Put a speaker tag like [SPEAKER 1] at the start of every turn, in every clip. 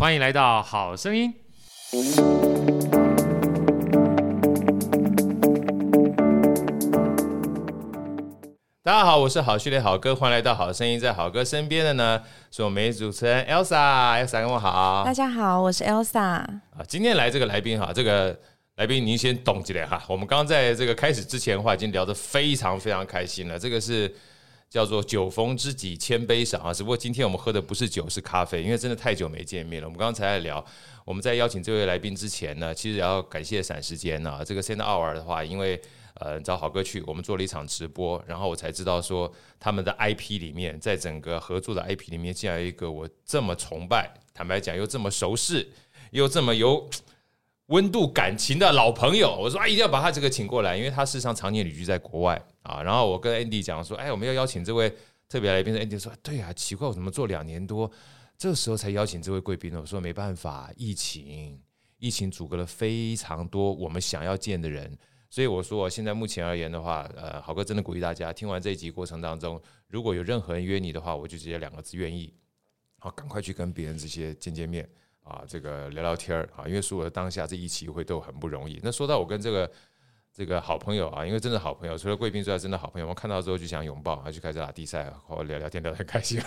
[SPEAKER 1] 欢迎来到好声音。大家好，我是好序列好哥，欢迎来到好声音。在好哥身边的呢，是我们美主持人 Elsa，Elsa 跟我好。
[SPEAKER 2] 大家好，我是 Elsa。啊，
[SPEAKER 1] 今天来这个来宾哈，这个来宾您先懂起来哈。我们刚刚在这个开始之前的话，已经聊得非常非常开心了。这个是叫做酒逢知己千杯少啊，只不过今天我们喝的不是酒，是咖啡，因为真的太久没见面了。我们刚才在聊，我们在邀请这位来宾之前呢，其实也要感谢闪时间啊。这个 Center Hour 的话，因为呃，找好哥去，我们做了一场直播，然后我才知道说，他们的 IP 里面，在整个合作的 IP 里面，竟然有一个我这么崇拜，坦白讲又这么熟识，又这么有温度感情的老朋友。我说啊，一定要把他这个请过来，因为他事实上常年旅居在国外啊。然后我跟 Andy 讲说，哎，我们要邀请这位特别来宾。Andy 说，对啊，奇怪，我怎么做两年多，这时候才邀请这位贵宾呢？我说没办法，疫情，疫情阻隔了非常多我们想要见的人。所以我说，现在目前而言的话，呃，豪哥真的鼓励大家，听完这一集过程当中，如果有任何人约你的话，我就直接两个字：愿意。好，赶快去跟别人这些见见面啊，这个聊聊天儿啊，因为所有的当下这一期会都很不容易。那说到我跟这个这个好朋友啊，因为真的好朋友，除了贵宾之外，真的好朋友，我看到之后就想拥抱，还就开始打地赛，和聊聊天，聊得很开心。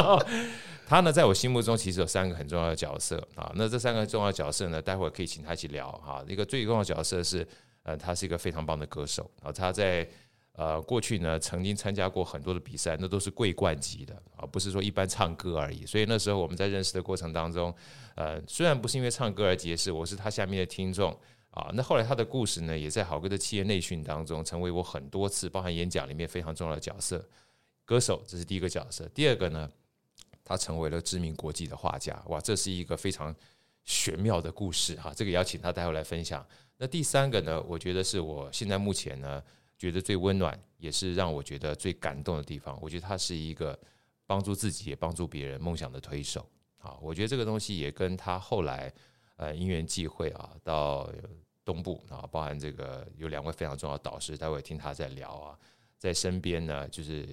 [SPEAKER 1] 他呢，在我心目中其实有三个很重要的角色啊，那这三个重要角色呢，待会儿可以请他一起聊哈。一个最重要的角色是。呃，他是一个非常棒的歌手，然后他在呃过去呢曾经参加过很多的比赛，那都是桂冠级的啊，不是说一般唱歌而已。所以那时候我们在认识的过程当中，呃，虽然不是因为唱歌而结识，我是他下面的听众啊。那后来他的故事呢，也在好歌的企业内训当中，成为我很多次包含演讲里面非常重要的角色。歌手，这是第一个角色。第二个呢，他成为了知名国际的画家，哇，这是一个非常玄妙的故事哈。这个也要请他待会来分享。那第三个呢，我觉得是我现在目前呢觉得最温暖，也是让我觉得最感动的地方。我觉得他是一个帮助自己也帮助别人梦想的推手啊。我觉得这个东西也跟他后来呃因缘际会啊，到东部啊，包含这个有两位非常重要的导师，待会听他在聊啊，在身边呢，就是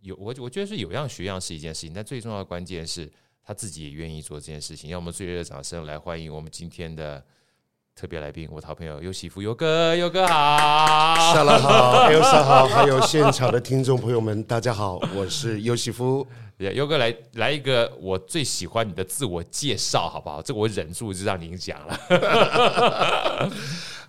[SPEAKER 1] 有我我觉得是有样学样是一件事情，但最重要的关键是他自己也愿意做这件事情。让我们最热烈的掌声来欢迎我们今天的。特别来宾，我的好朋友尤西夫尤哥，尤哥好，
[SPEAKER 3] 沙拉好，Elsa 好，还有现场的听众朋友们，大家好，我是尤西夫。
[SPEAKER 1] 优哥来来一个我最喜欢你的自我介绍，好不好？这个我忍住就让您讲了。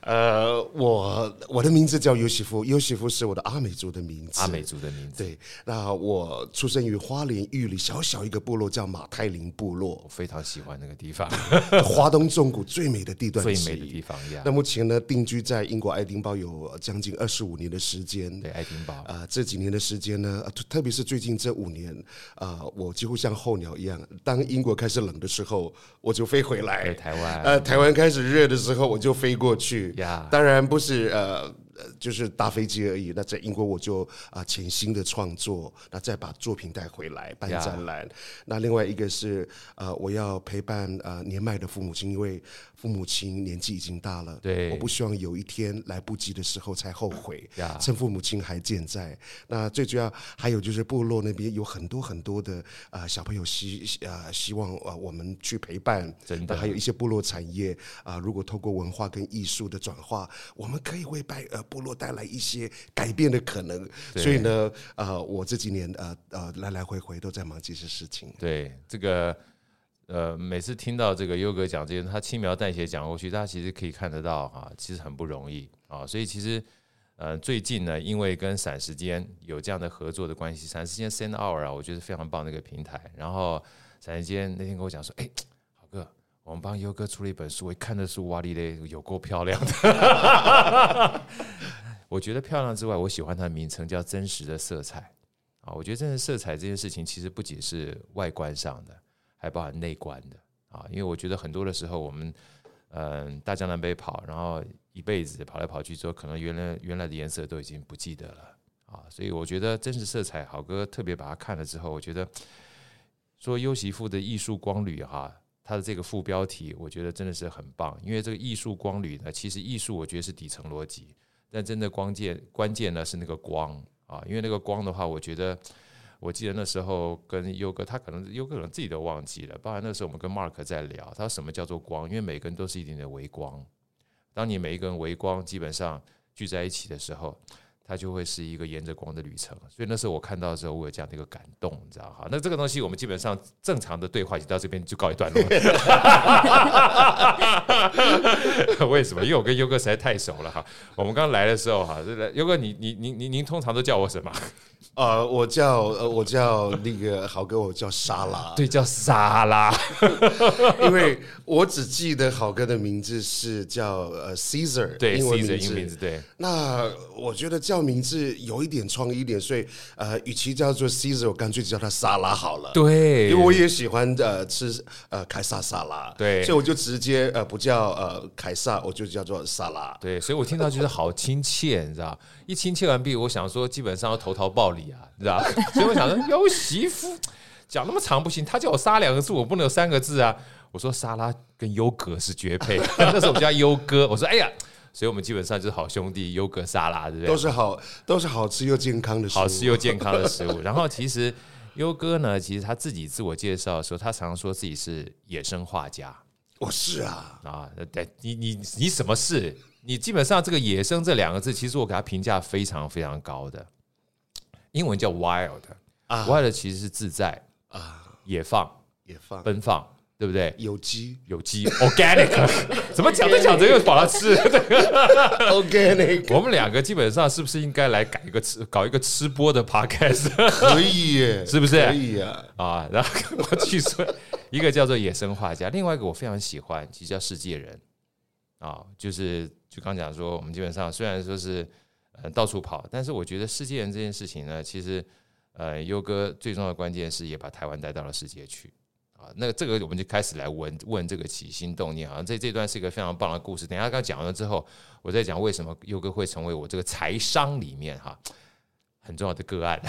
[SPEAKER 3] 呃，我我的名字叫尤西夫，尤西夫是我的阿美族的名字，
[SPEAKER 1] 阿美族的名字。
[SPEAKER 3] 对，那我出生于花莲玉里小小一个部落，叫马太林部落，
[SPEAKER 1] 我非常喜欢那个地方，
[SPEAKER 3] 华东纵谷最美的地段，
[SPEAKER 1] 最美的地方呀。
[SPEAKER 3] 那目前呢，定居在英国爱丁堡有将近二十五年的时间。
[SPEAKER 1] 对，爱丁堡
[SPEAKER 3] 啊，这几年的时间呢，特别是最近这五年啊，我几乎像候鸟一样，当英国开始冷的时候，我就飞回来；
[SPEAKER 1] 台湾，
[SPEAKER 3] 呃，台湾开始热的时候，我就飞过去。当然不是呃。就是搭飞机而已。那在英国我就啊潜心的创作，那再把作品带回来办展览。那另外一个是呃我要陪伴呃年迈的父母亲，因为父母亲年纪已经大了，
[SPEAKER 1] 对，
[SPEAKER 3] 我不希望有一天来不及的时候才后悔。趁父母亲还健在。那最主要还有就是部落那边有很多很多的啊、呃、小朋友希啊、呃、希望啊我们去陪伴。
[SPEAKER 1] 真的，
[SPEAKER 3] 还有一些部落产业啊、呃，如果透过文化跟艺术的转化，我们可以为拜呃。部落带来一些改变的可能，所以呢，呃，我这几年呃呃来来回回都在忙这些事情。
[SPEAKER 1] 对，这个呃，每次听到这个优哥讲这些，他轻描淡写讲过去，大家其实可以看得到哈，其实很不容易啊。所以其实呃，最近呢，因为跟闪时间有这样的合作的关系，闪时间 Center Hour 啊，我觉得非常棒的一个平台。然后闪时间那天跟我讲说，哎。我们帮优哥出了一本书，我一看的书，哇哩嘞，有够漂亮的。我觉得漂亮之外，我喜欢它的名称叫“真实的色彩”啊。我觉得真实色彩这件事情，其实不仅是外观上的，还包含内观的啊。因为我觉得很多的时候，我们嗯大江南北跑，然后一辈子跑来跑去之后，可能原来原来的颜色都已经不记得了啊。所以我觉得真实色彩，好哥特别把它看了之后，我觉得说优媳妇的艺术光旅哈。它的这个副标题，我觉得真的是很棒，因为这个艺术光旅呢，其实艺术我觉得是底层逻辑，但真的关键关键呢是那个光啊，因为那个光的话，我觉得我记得那时候跟优哥，他可能优哥可能自己都忘记了。包含那时候我们跟 Mark 在聊，他说什么叫做光？因为每个人都是一点点微光。当你每一个人微光基本上聚在一起的时候。它就会是一个沿着光的旅程，所以那时候我看到的时候，我有这样的一个感动，你知道哈？那这个东西我们基本上正常的对话就到这边就告一段落。为什么？因为我跟优哥实在太熟了哈。我们刚来的时候哈，优哥你你您您您通常都叫我什么？
[SPEAKER 3] 呃，我叫呃，我叫那个豪哥，我叫沙拉，
[SPEAKER 1] 对，叫沙拉，
[SPEAKER 3] 因为我只记得豪哥的名字是叫呃 Caesar，
[SPEAKER 1] 对，
[SPEAKER 3] 英文名字，
[SPEAKER 1] 英文名字，对。
[SPEAKER 3] 那我觉得叫名字有一点创意一点，所以呃，与其叫做 Caesar，我干脆就叫他沙拉好了。
[SPEAKER 1] 对，
[SPEAKER 3] 因为我也喜欢呃吃呃凯撒沙拉，
[SPEAKER 1] 对，
[SPEAKER 3] 所以我就直接呃不叫呃凯撒，我就叫做沙拉。
[SPEAKER 1] 对，所以我听到觉得好亲切，你知道。一亲切完毕，我想说基本上要投桃报李啊，你知道？所以我想说，优媳妇讲那么长不行，他叫我沙两个字，我不能有三个字啊。我说沙拉跟优格是绝配，那时候我们叫优哥。我说哎呀，所以我们基本上就是好兄弟，优格沙拉，对不对？
[SPEAKER 3] 都是好，都是好吃又健康的食物，
[SPEAKER 1] 好吃又健康的食物。然后其实优哥呢，其实他自己自我介绍的时候，他常常说自己是野生画家。
[SPEAKER 3] 我是啊
[SPEAKER 1] 啊，对，你你你什么事？你基本上这个“野生”这两个字，其实我给他评价非常非常高的，英文叫 “wild”，“wild”
[SPEAKER 3] 啊
[SPEAKER 1] wild 其实是自在啊，野放、
[SPEAKER 3] 野放、
[SPEAKER 1] 奔放，对不对？
[SPEAKER 3] 有机、
[SPEAKER 1] 有机，organic，怎么讲着讲着又跑到吃？
[SPEAKER 3] organic，
[SPEAKER 1] 我们两个基本上是不是应该来改一个吃，搞一个吃播的 podcast？
[SPEAKER 3] 可以耶，
[SPEAKER 1] 是不是？
[SPEAKER 3] 可以啊。
[SPEAKER 1] 啊，然后我去说一个叫做野生画家，另外一个我非常喜欢，其实叫世界人啊，就是。就刚讲说，我们基本上虽然说是呃到处跑，但是我觉得世界人这件事情呢，其实呃优哥最重要的关键是也把台湾带到了世界去啊。那这个我们就开始来问问这个起心动念啊。这这段是一个非常棒的故事。等一下刚讲完了之后，我再讲为什么优哥会成为我这个财商里面哈很重要的个案。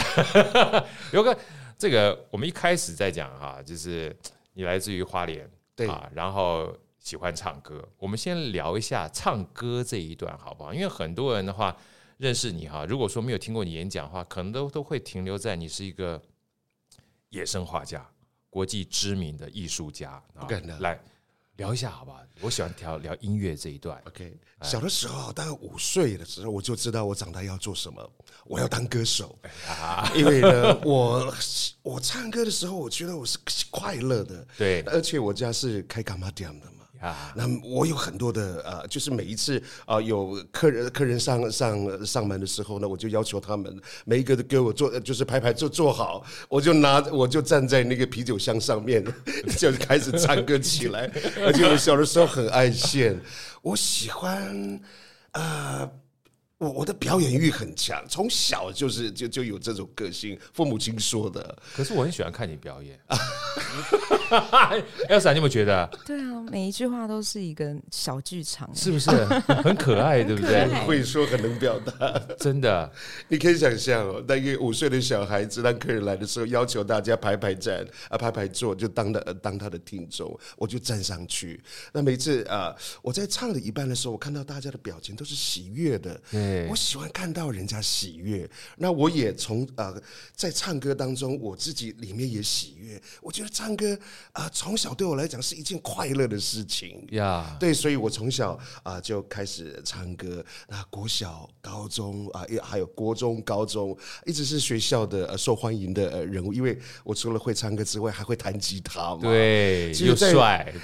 [SPEAKER 1] 优哥，这个我们一开始在讲哈，就是你来自于花莲
[SPEAKER 3] 对
[SPEAKER 1] 啊，然后。喜欢唱歌，我们先聊一下唱歌这一段好不好？因为很多人的话认识你哈，如果说没有听过你演讲的话，可能都都会停留在你是一个野生画家，国际知名的艺术家。
[SPEAKER 3] 不敢的，
[SPEAKER 1] 来聊一下好不好？我喜欢聊聊音乐这一段。
[SPEAKER 3] OK，小的时候大概五岁的时候，我就知道我长大要做什么，我要当歌手。因为呢，我我唱歌的时候，我觉得我是快乐的。
[SPEAKER 1] 对，
[SPEAKER 3] 而且我家是开干妈店的嘛。啊，那我有很多的啊，就是每一次啊、有客人客人上上上门的时候呢，我就要求他们每一个都给我做，就是排排坐坐好，我就拿我就站在那个啤酒箱上面，就开始唱歌起来。而且我小的时候很爱现，我喜欢啊。我我的表演欲很强，从小就是就就有这种个性，父母亲说的。
[SPEAKER 1] 可是我很喜欢看你表演。Elsa，你有没有觉得？
[SPEAKER 2] 对啊，每一句话都是一个小剧场，
[SPEAKER 1] 是不是 很可爱？对不对？
[SPEAKER 3] 很会说，很能表达，
[SPEAKER 1] 真的。
[SPEAKER 3] 你可以想象哦，那个五岁的小孩子，当客人来的时候，要求大家排排站啊，排排坐，就当的当他的听众，我就站上去。那每次啊，我在唱了一半的时候，我看到大家的表情都是喜悦的。我喜欢看到人家喜悦，那我也从呃在唱歌当中，我自己里面也喜悦。我觉得唱歌啊，呃，从小对我来讲是一件快乐的事情呀。对，所以我从小啊，呃，就开始唱歌。那国小、高中啊，也，呃，还有国中、高中，一直是学校的，呃，受欢迎的人物。因为我除了会唱歌之外，还会弹吉他嘛。
[SPEAKER 1] 对，又帅。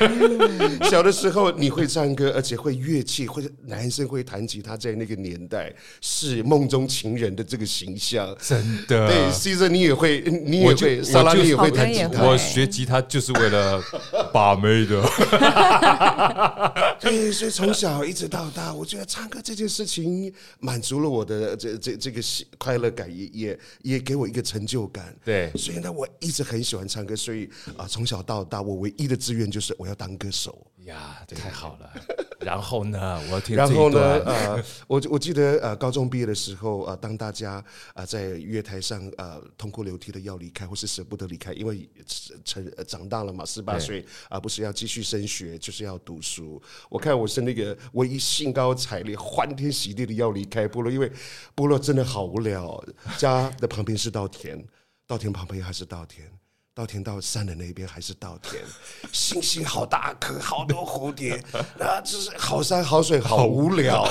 [SPEAKER 3] 小的时候你会唱歌，而且会乐器，或者男生会弹吉他。在那个年代，是梦中情人的这个形象，
[SPEAKER 1] 真的。
[SPEAKER 3] 对，Caesar 你也会，你也会，沙拉你也会弹吉他。
[SPEAKER 1] 我学吉他就是为了把妹的。
[SPEAKER 3] 对，所以从小一直到大，我觉得唱歌这件事情满足了我的这这这个快乐感，也也也给我一个成就感。
[SPEAKER 1] 对，
[SPEAKER 3] 所以呢，我一直很喜欢唱歌，所以啊，从小到大，我唯一的志愿就是我要当歌手。
[SPEAKER 1] 呀，太好了。然后呢，我听
[SPEAKER 3] 然后呢，呃，我我记得呃，高中毕业的时候啊、呃，当大家啊、呃、在月台上呃痛哭流涕的要离开，或是舍不得离开，因为成长大了嘛，十八岁啊、呃，不是要继续升学，就是要读书。我看我是那个唯一兴高采烈、欢天喜地的要离开部落，因为部落真的好无聊，家的旁边是稻田，稻田旁边还是稻田。稻田到山的那边还是稻田，星星好大颗，好多蝴蝶，啊，就是好山好水，好无聊。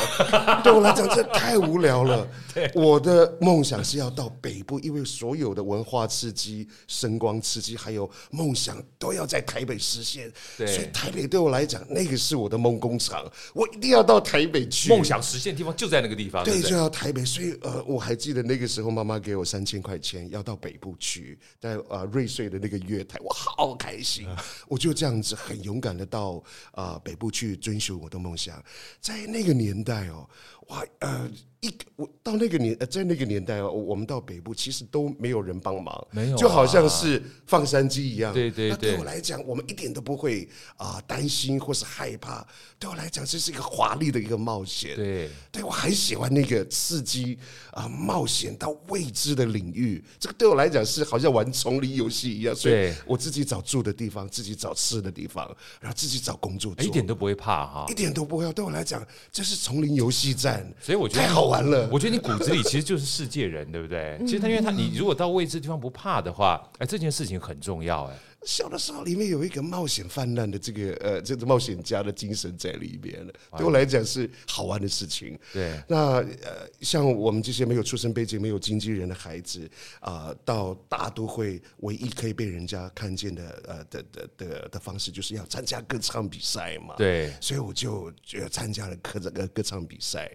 [SPEAKER 3] 对我来讲，这太无聊了。我的梦想是要到北部，因为所有的文化刺激、声光刺激，还有梦想都要在台北实现。所以台北对我来讲，那个是我的梦工厂，我一定要到台北去。
[SPEAKER 1] 梦想实现的地方就在那个地方。
[SPEAKER 3] 对，就要台北。所以呃，我还记得那个时候，妈妈给我三千块钱，要到北部去，在呃瑞穗。的那个月台，我好开心，我就这样子很勇敢的到啊、呃、北部去追寻我的梦想，在那个年代哦，哇呃。一我到那个年，在那个年代哦，我们到北部其实都没有人帮忙，
[SPEAKER 1] 没有、啊，
[SPEAKER 3] 就好像是放山鸡一样。
[SPEAKER 1] 对对对，
[SPEAKER 3] 那对我来讲，我们一点都不会啊、呃、担心或是害怕。对我来讲，这是一个华丽的一个冒险。
[SPEAKER 1] 对，
[SPEAKER 3] 对我很喜欢那个刺激啊、呃，冒险到未知的领域。这个对我来讲是好像玩丛林游戏一样。所以我自己找住的地方，自己找吃的地方，然后自己找工作做，
[SPEAKER 1] 一点都不会怕哈，
[SPEAKER 3] 一点都不会。对我来讲，这是丛林游戏战。
[SPEAKER 1] 所以我觉得
[SPEAKER 3] 太好玩了。
[SPEAKER 1] 我觉得你骨子里其实就是世界人，对不对？其实他因为他你如果到未知地方不怕的话，哎，这件事情很重要，哎。
[SPEAKER 3] 小的时候，里面有一个冒险泛滥的这个呃，这个冒险家的精神在里面了。对我来讲是好玩的事情。
[SPEAKER 1] 对，
[SPEAKER 3] 那呃，像我们这些没有出身背景、没有经纪人的孩子啊、呃，到大都会唯一可以被人家看见的呃的的的的方式，就是要参加歌唱比赛嘛。
[SPEAKER 1] 对，
[SPEAKER 3] 所以我就就参加了歌这个歌唱比赛。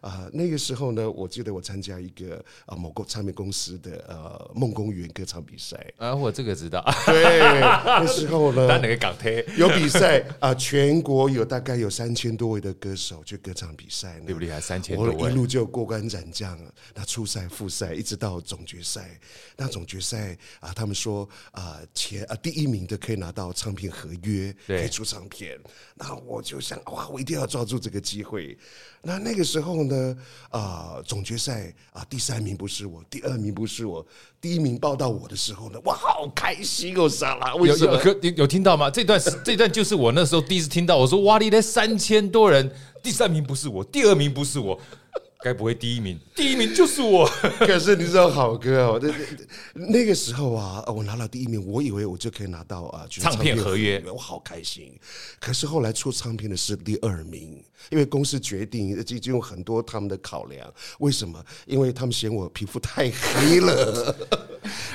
[SPEAKER 3] 啊、呃，那个时候呢，我记得我参加一个啊、呃、某个唱片公司的呃梦公园歌唱比赛。
[SPEAKER 1] 啊，我这个知道。
[SPEAKER 3] 对。那时候呢，
[SPEAKER 1] 哪个港台
[SPEAKER 3] 有比赛啊、呃？全国有大概有三千多位的歌手去歌唱比赛，
[SPEAKER 1] 厉不厉害？三千多位，
[SPEAKER 3] 我一路就过关斩将，那初赛、复赛，一直到总决赛。那总决赛啊，他们说啊，前啊第一名的可以拿到唱片合约，可以出唱片。那我就想，哇，我一定要抓住这个机会。那那个时候呢，啊，总决赛啊，第三名不是我，第二名不是我，第一名报到我的时候呢，哇，好开心哦，莎拉，为什么？
[SPEAKER 1] 有有，有听到吗？这段是这段就是我那时候第一次听到，我说哇，你那三千多人，第三名不是我，第二名不是我。该不会第一名？第一名就是我。
[SPEAKER 3] 可是你知道，好哥哦，那那个时候啊，我拿了第一名，我以为我就可以拿到啊
[SPEAKER 1] 唱片合约，
[SPEAKER 3] 我好开心。可是后来出唱片的是第二名，因为公司决定，就就有很多他们的考量。为什么？因为他们嫌我皮肤太黑了，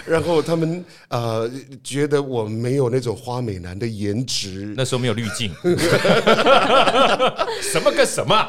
[SPEAKER 3] 然后他们呃觉得我没有那种花美男的颜值。
[SPEAKER 1] 那时候没有滤镜，什么个什么？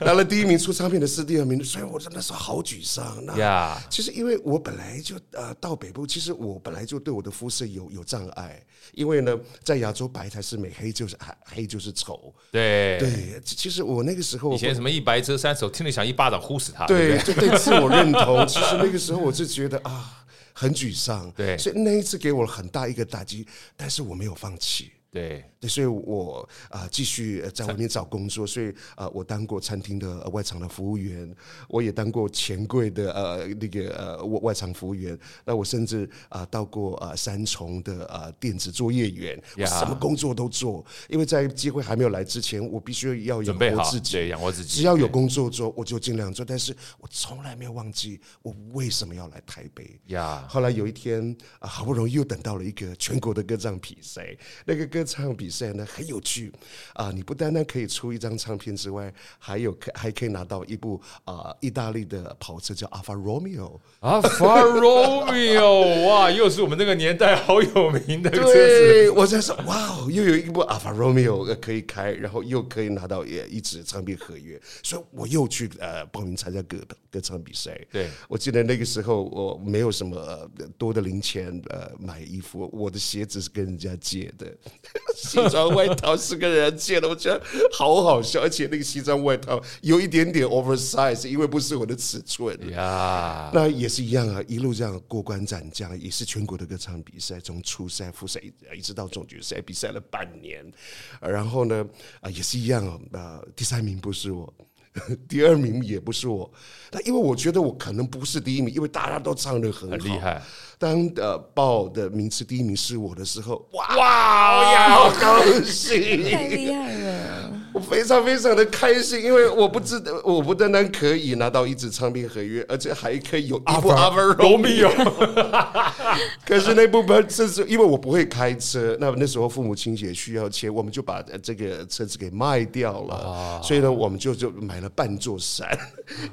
[SPEAKER 3] 拿了第一名出唱片的是。第二名，所以我真的是好沮丧。那.其实因为我本来就呃到北部，其实我本来就对我的肤色有有障碍，因为呢在亚洲白才是美，黑就是黑，黑就是丑。
[SPEAKER 1] 对
[SPEAKER 3] 对，其实我那个时候
[SPEAKER 1] 以前什么一白遮三丑，听了想一巴掌呼死他。
[SPEAKER 3] 对，就对自我认同。其实那个时候我就觉得啊很沮丧。
[SPEAKER 1] 对，
[SPEAKER 3] 所以那一次给我很大一个打击，但是我没有放弃。
[SPEAKER 1] 对。
[SPEAKER 3] 对，所以我啊继续在外面找工作，所以啊我当过餐厅的外场的服务员，我也当过钱柜的呃那个呃外外场服务员，那我甚至啊到过啊三重的啊电子作业员，我什么工作都做，因为在机会还没有来之前，我必须要养活自己，
[SPEAKER 1] 对，养活自己，
[SPEAKER 3] 只要有工作做，我就尽量做，但是我从来没有忘记我为什么要来台北
[SPEAKER 1] 呀。
[SPEAKER 3] 后来有一天啊，好不容易又等到了一个全国的歌唱比赛，那个歌。歌唱比赛呢很有趣啊！你不单单可以出一张唱片之外，还有可还可以拿到一部啊意大利的跑车叫 Alfa Romeo。
[SPEAKER 1] Alfa Romeo，哇，又是我们那个年代好有名的车子。
[SPEAKER 3] 对，我在说，哇，又有一部 Alfa Romeo 可以开，然后又可以拿到也一纸唱片合约，所以我又去呃报名参加歌歌唱比赛。
[SPEAKER 1] 对，
[SPEAKER 3] 我记得那个时候我没有什么多的零钱呃买衣服，我的鞋子是跟人家借的。西装外套是个人借的，我觉得好好笑，而且那个西装外套有一点点 oversize，因为不是我的尺寸
[SPEAKER 1] 呀。
[SPEAKER 3] 那也是一样啊，一路这样过关斩将，也是全国的歌唱比赛，从初赛、复赛一直到总决赛，比赛了半年。然后呢，啊，也是一样啊，呃，第三名不是我。第二名也不是我，但因为我觉得我可能不是第一名，因为大家都唱得很好，
[SPEAKER 1] 很厉害。
[SPEAKER 3] 当呃报的名次第一名是我的时候，哇哇呀，好高兴，
[SPEAKER 2] 太厉害了！
[SPEAKER 3] 我非常非常的开心，因为我不知道，我不单单可以拿到一纸唱片合约，而且还可以有一部 Ave Romeo。可是那部分这是因为我不会开车，那那时候父母亲也需要钱，我们就把这个车子给卖掉了。所以呢，我们就就买了半座山，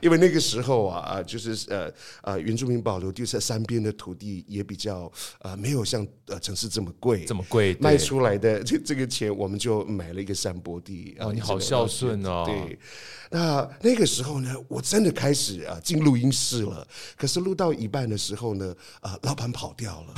[SPEAKER 3] 因为那个时候啊啊，就是呃呃，原住民保留地在山边的土地也比较呃没有像呃城市这么贵，
[SPEAKER 1] 这么贵
[SPEAKER 3] 卖出来的这这个钱，我们就买了一个山坡地。
[SPEAKER 1] 哦，你好孝顺哦！
[SPEAKER 3] 对，那那个时候呢，我真的开始啊进录音室了。可是录到一半的时候呢，啊，老板跑掉了。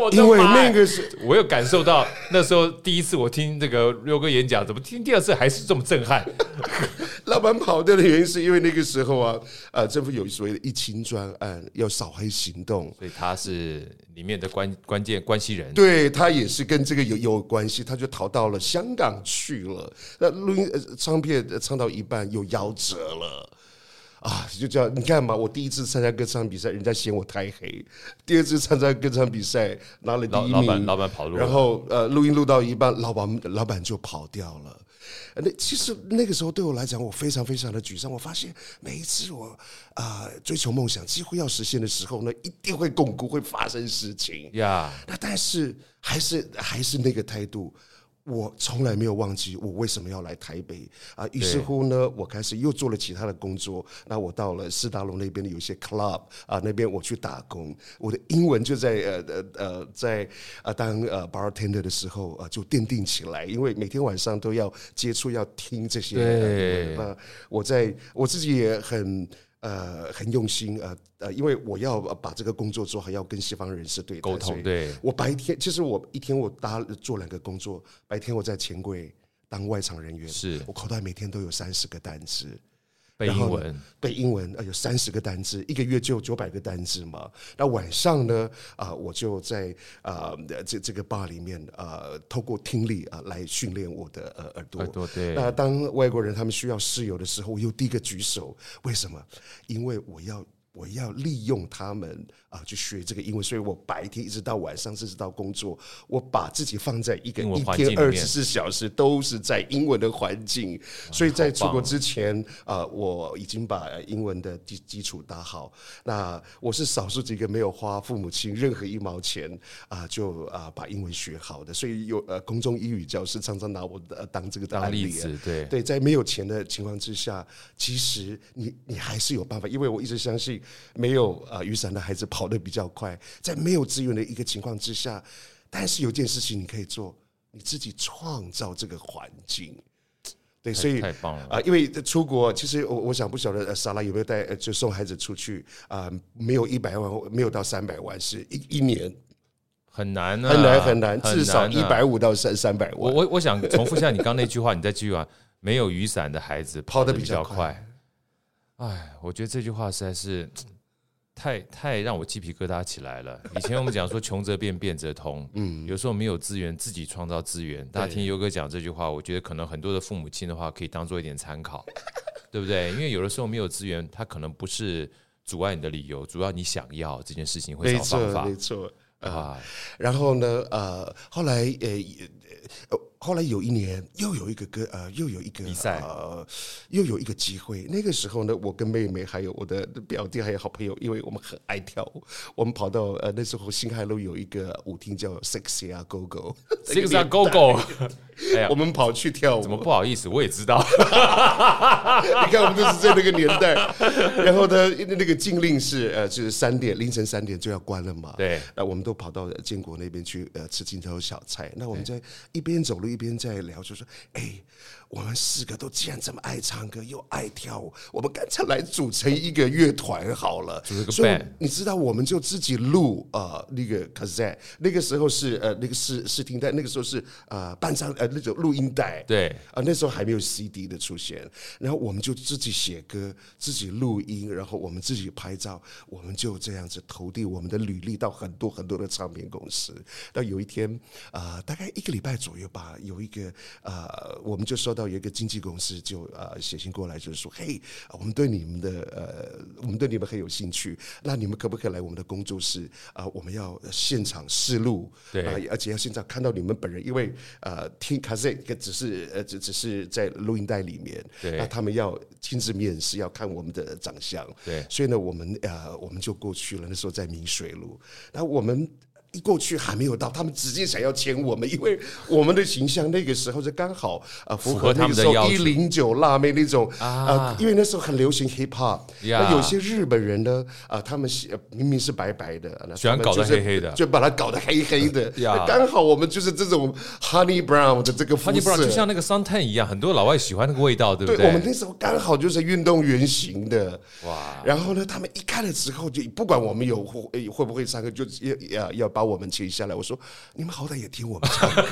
[SPEAKER 3] 因为那个是，
[SPEAKER 1] 我有感受到那时候第一次我听这个六哥演讲，怎么听第二次还是这么震撼？
[SPEAKER 3] 老板跑掉的原因是因为那个时候啊，呃，政府有所谓的一清专案，要扫黑行动，
[SPEAKER 1] 所以他是里面的关关键关系人。
[SPEAKER 3] 对，他也是跟这个有有关系，他就逃到了香港去了。那录音唱片唱到一半又夭折了啊！就这样，你看嘛，我第一次参加歌唱比赛，人家嫌我太黑；第二次参加歌唱比赛拿了第一名，
[SPEAKER 1] 老板老板跑路，
[SPEAKER 3] 然后呃，录音录到一半，老板老板就跑掉了。那其实那个时候对我来讲，我非常非常的沮丧。我发现每一次我啊、呃、追求梦想几乎要实现的时候呢，一定会巩固，会发生事情呀。那但是还是还是那个态度。我从来没有忘记我为什么要来台北啊！于是乎呢，我开始又做了其他的工作。那我到了四大龙那边的有些 club 啊，那边我去打工。我的英文就在呃呃呃在啊当呃 bartender 的时候啊就奠定起来，因为每天晚上都要接触要听这些。对，那我在我自己也很。呃，很用心，呃呃，因为我要把这个工作做好，要跟西方人士对沟通。对，我白天其实我一天我搭做两个工作，白天我在钱柜当外场人员，是我口袋每天都有三十个单词。背英文，背英文，呃，有三十个单字，一个月就九百个单字嘛。那晚上呢，啊、呃，我就在啊、呃、这这个 bar 里面啊、呃，透过听力啊、呃、来训练我的呃耳朵。耳朵对。那当外国人他们需要室友的时候，我又第一个举手，为什么？因为我要我要利用他们。啊，去学这个英文，所以我白天一直到晚上，甚至到工作，我把自己放在一个一天二十四小时都是在英文的环境。所以在出国之前啊，我已经把英文的基基础打好。那我是少数几个没有花父母亲任何一毛钱啊，就啊把英文学好的。所以有呃，公众英语教师常常拿我的当这个当例子。对对，在没有钱的情况之下，其实你你还是有办法，因为我一直相信，没有啊雨伞的孩子跑。得比较快，在没有资源的一个情况之下，但是有件事情你可以做，你自己创造这个环境。对，所以
[SPEAKER 1] 太棒了
[SPEAKER 3] 啊！因为出国，其实我我想不晓得莎拉有没有带就送孩子出去啊？没有一百万，没有到三百万，是一一年
[SPEAKER 1] 很难，
[SPEAKER 3] 很难很难，至少一百五到三三百万。
[SPEAKER 1] 我我我想重复一下你刚那句话，你再继续啊！没有雨伞的孩子跑得比较快。哎，我觉得这句话实在是。太太让我鸡皮疙瘩起来了。以前我们讲说穷则变，变则通。嗯，有时候没有资源，自己创造资源。大家听优哥讲这句话，我觉得可能很多的父母亲的话可以当做一点参考，对不对？因为有的时候没有资源，他可能不是阻碍你的理由，主要你想要这件事情会找方法。
[SPEAKER 3] 没错，没错啊。然后呢，呃，后来呃呃。后来有一年，又有一个歌，呃，又有一个比赛，呃，又有一个机会。那个时候呢，我跟妹妹还有我的表弟还有好朋友，因为我们很爱跳舞，我们跑到呃那时候新海路有一个舞厅叫 Sexy 啊 Go Go，Sexy 啊 Go Go，
[SPEAKER 1] 哎呀
[SPEAKER 3] 我们跑去跳舞，
[SPEAKER 1] 怎么不好意思？我也知道，
[SPEAKER 3] 你看我们都是在那个年代。然后呢，那个禁令是呃，就是三点凌晨三点就要关了嘛。
[SPEAKER 1] 对，
[SPEAKER 3] 那我们都跑到建国那边去呃吃金头小菜。那我们在一边走路一边在聊，就说：“哎，我们四个都既然这么爱唱歌又爱跳舞，我们干脆来组成一个乐团好了。”
[SPEAKER 1] 组个
[SPEAKER 3] 所以
[SPEAKER 1] band。
[SPEAKER 3] 你知道，我们就自己录呃那个 cassette，那个时候是呃那个试试听带，那个时候是呃半张呃那种录音带。
[SPEAKER 1] 对
[SPEAKER 3] 啊，那时候还没有 CD 的出现，然后我们就自己写歌，自己录音，然后我们自己拍照，我们就这样子投递我们的履历到很多很多的唱片公司。到有一天，呃，大概一个礼拜左右吧，有一个呃，我们就收到有一个经纪公司就呃写信过来，就是说，嘿，我们对你们的呃，我们对你们很有兴趣，那你们可不可以来我们的工作室啊、呃？我们要现场试录，
[SPEAKER 1] 对、
[SPEAKER 3] 呃，而且要现场看到你们本人，因为呃，听卡塞只是呃只只是在录音带里面，
[SPEAKER 1] 对，
[SPEAKER 3] 那他们要亲自面试，要看我们的长相，
[SPEAKER 1] 对，
[SPEAKER 3] 所以呢，我们呃我们就过去了，那时候在明水路，那我们。一过去还没有到，他们直接想要签我们，因为我们的形象那个时候是刚好啊符合那个时候一零九辣妹那种啊，因为那时候很流行 hip hop，那有些日本人呢啊，他们明明是白白的，
[SPEAKER 1] 喜欢搞得黑黑的，
[SPEAKER 3] 就把它搞得黑黑的，刚好我们就是这种 honey brown 的这个肤色，
[SPEAKER 1] 就像那个 suntan 一样，很多老外喜欢那个味道，对不对？
[SPEAKER 3] 对，我们那时候刚好就是运动员型的，哇！然后呢，他们一看了之后，就不管我们有会会不会三个，就要要要把。把我们签下来，我说你们好歹也听我们唱。歌，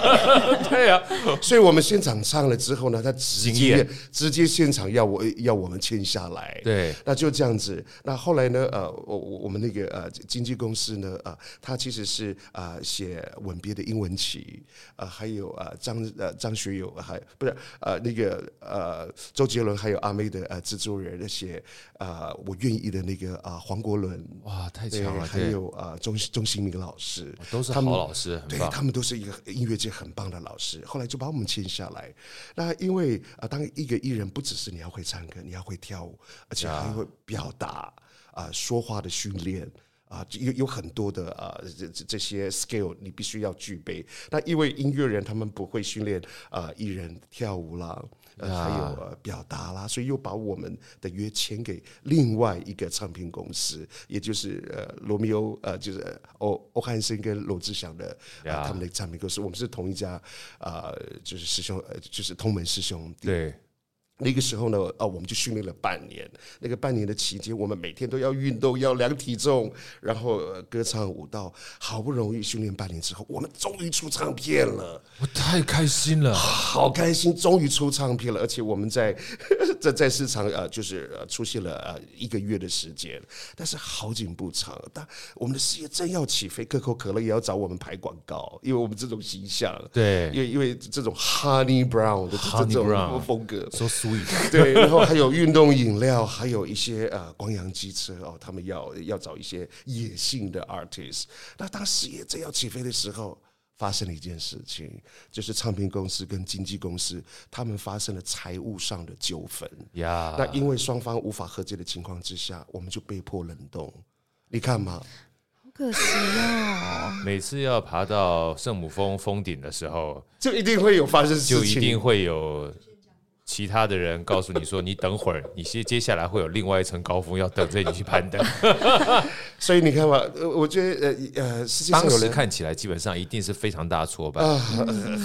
[SPEAKER 1] 对呀、
[SPEAKER 3] 啊。所以我们现场唱了之后呢，他直接直接现场要我要我们签下来，
[SPEAKER 1] 对，
[SPEAKER 3] 那就这样子。那后来呢，呃，我我们那个呃经纪公司呢，呃，他其实是啊写《吻别》的英文曲，呃，还有啊张呃张学友还不是呃那个呃周杰伦还有阿妹的呃制作人写啊我愿意的那个啊黄国伦，
[SPEAKER 1] 哇，太强了，
[SPEAKER 3] 还有啊钟钟兴民。老师
[SPEAKER 1] 都是好老师，
[SPEAKER 3] 对他们都是一个音乐界很棒的老师。后来就把我们签下来。那因为啊，当一个艺人，不只是你要会唱歌，你要会跳舞，而且还会表达啊，说话的训练啊，有有很多的啊，这这些 skill 你必须要具备。那因为音乐人他们不会训练啊，艺人跳舞啦。呃，还有呃表达啦，所以又把我们的约签给另外一个唱片公司，也就是呃罗密欧呃，就是欧欧汉森跟罗志祥的呃，他们的唱片公司，我们是同一家啊，呃，就是师兄，呃，就是同门师兄弟。对。那个时候呢，啊，我们就训练了半年。那个半年的期间，我们每天都要运动，要量体重，然后歌唱舞蹈。好不容易训练半年之后，我们终于出唱片了。
[SPEAKER 1] 我太开心了，
[SPEAKER 3] 好开心，终于出唱片了。而且我们在 在在市场呃，就是出现了呃一个月的时间。但是好景不长，但我们的事业正要起飞，可口可乐也要找我们拍广告，因为我们这种形象，
[SPEAKER 1] 对，
[SPEAKER 3] 因为因为这种 Honey Brown 的这种风格，
[SPEAKER 1] 说
[SPEAKER 3] 对，然后还有运动饮料，还有一些呃光阳机车哦，他们要要找一些野性的 artist。那当事业正要起飞的时候，发生了一件事情，就是唱片公司跟经纪公司他们发生了财务上的纠纷呀。Yeah. 那因为双方无法和解的情况之下，我们就被迫冷冻。你看嘛，
[SPEAKER 2] 好可惜哦。
[SPEAKER 1] 每次要爬到圣母峰峰顶的时候，
[SPEAKER 3] 就一定会有发生事情，
[SPEAKER 1] 就一定会有。其他的人告诉你说：“你等会儿，你接接下来会有另外一层高峰要等着你去攀登。”
[SPEAKER 3] 所以你看嘛，我觉得呃呃，世界上有人
[SPEAKER 1] 看起来基本上一定是非常大的挫败
[SPEAKER 3] 啊，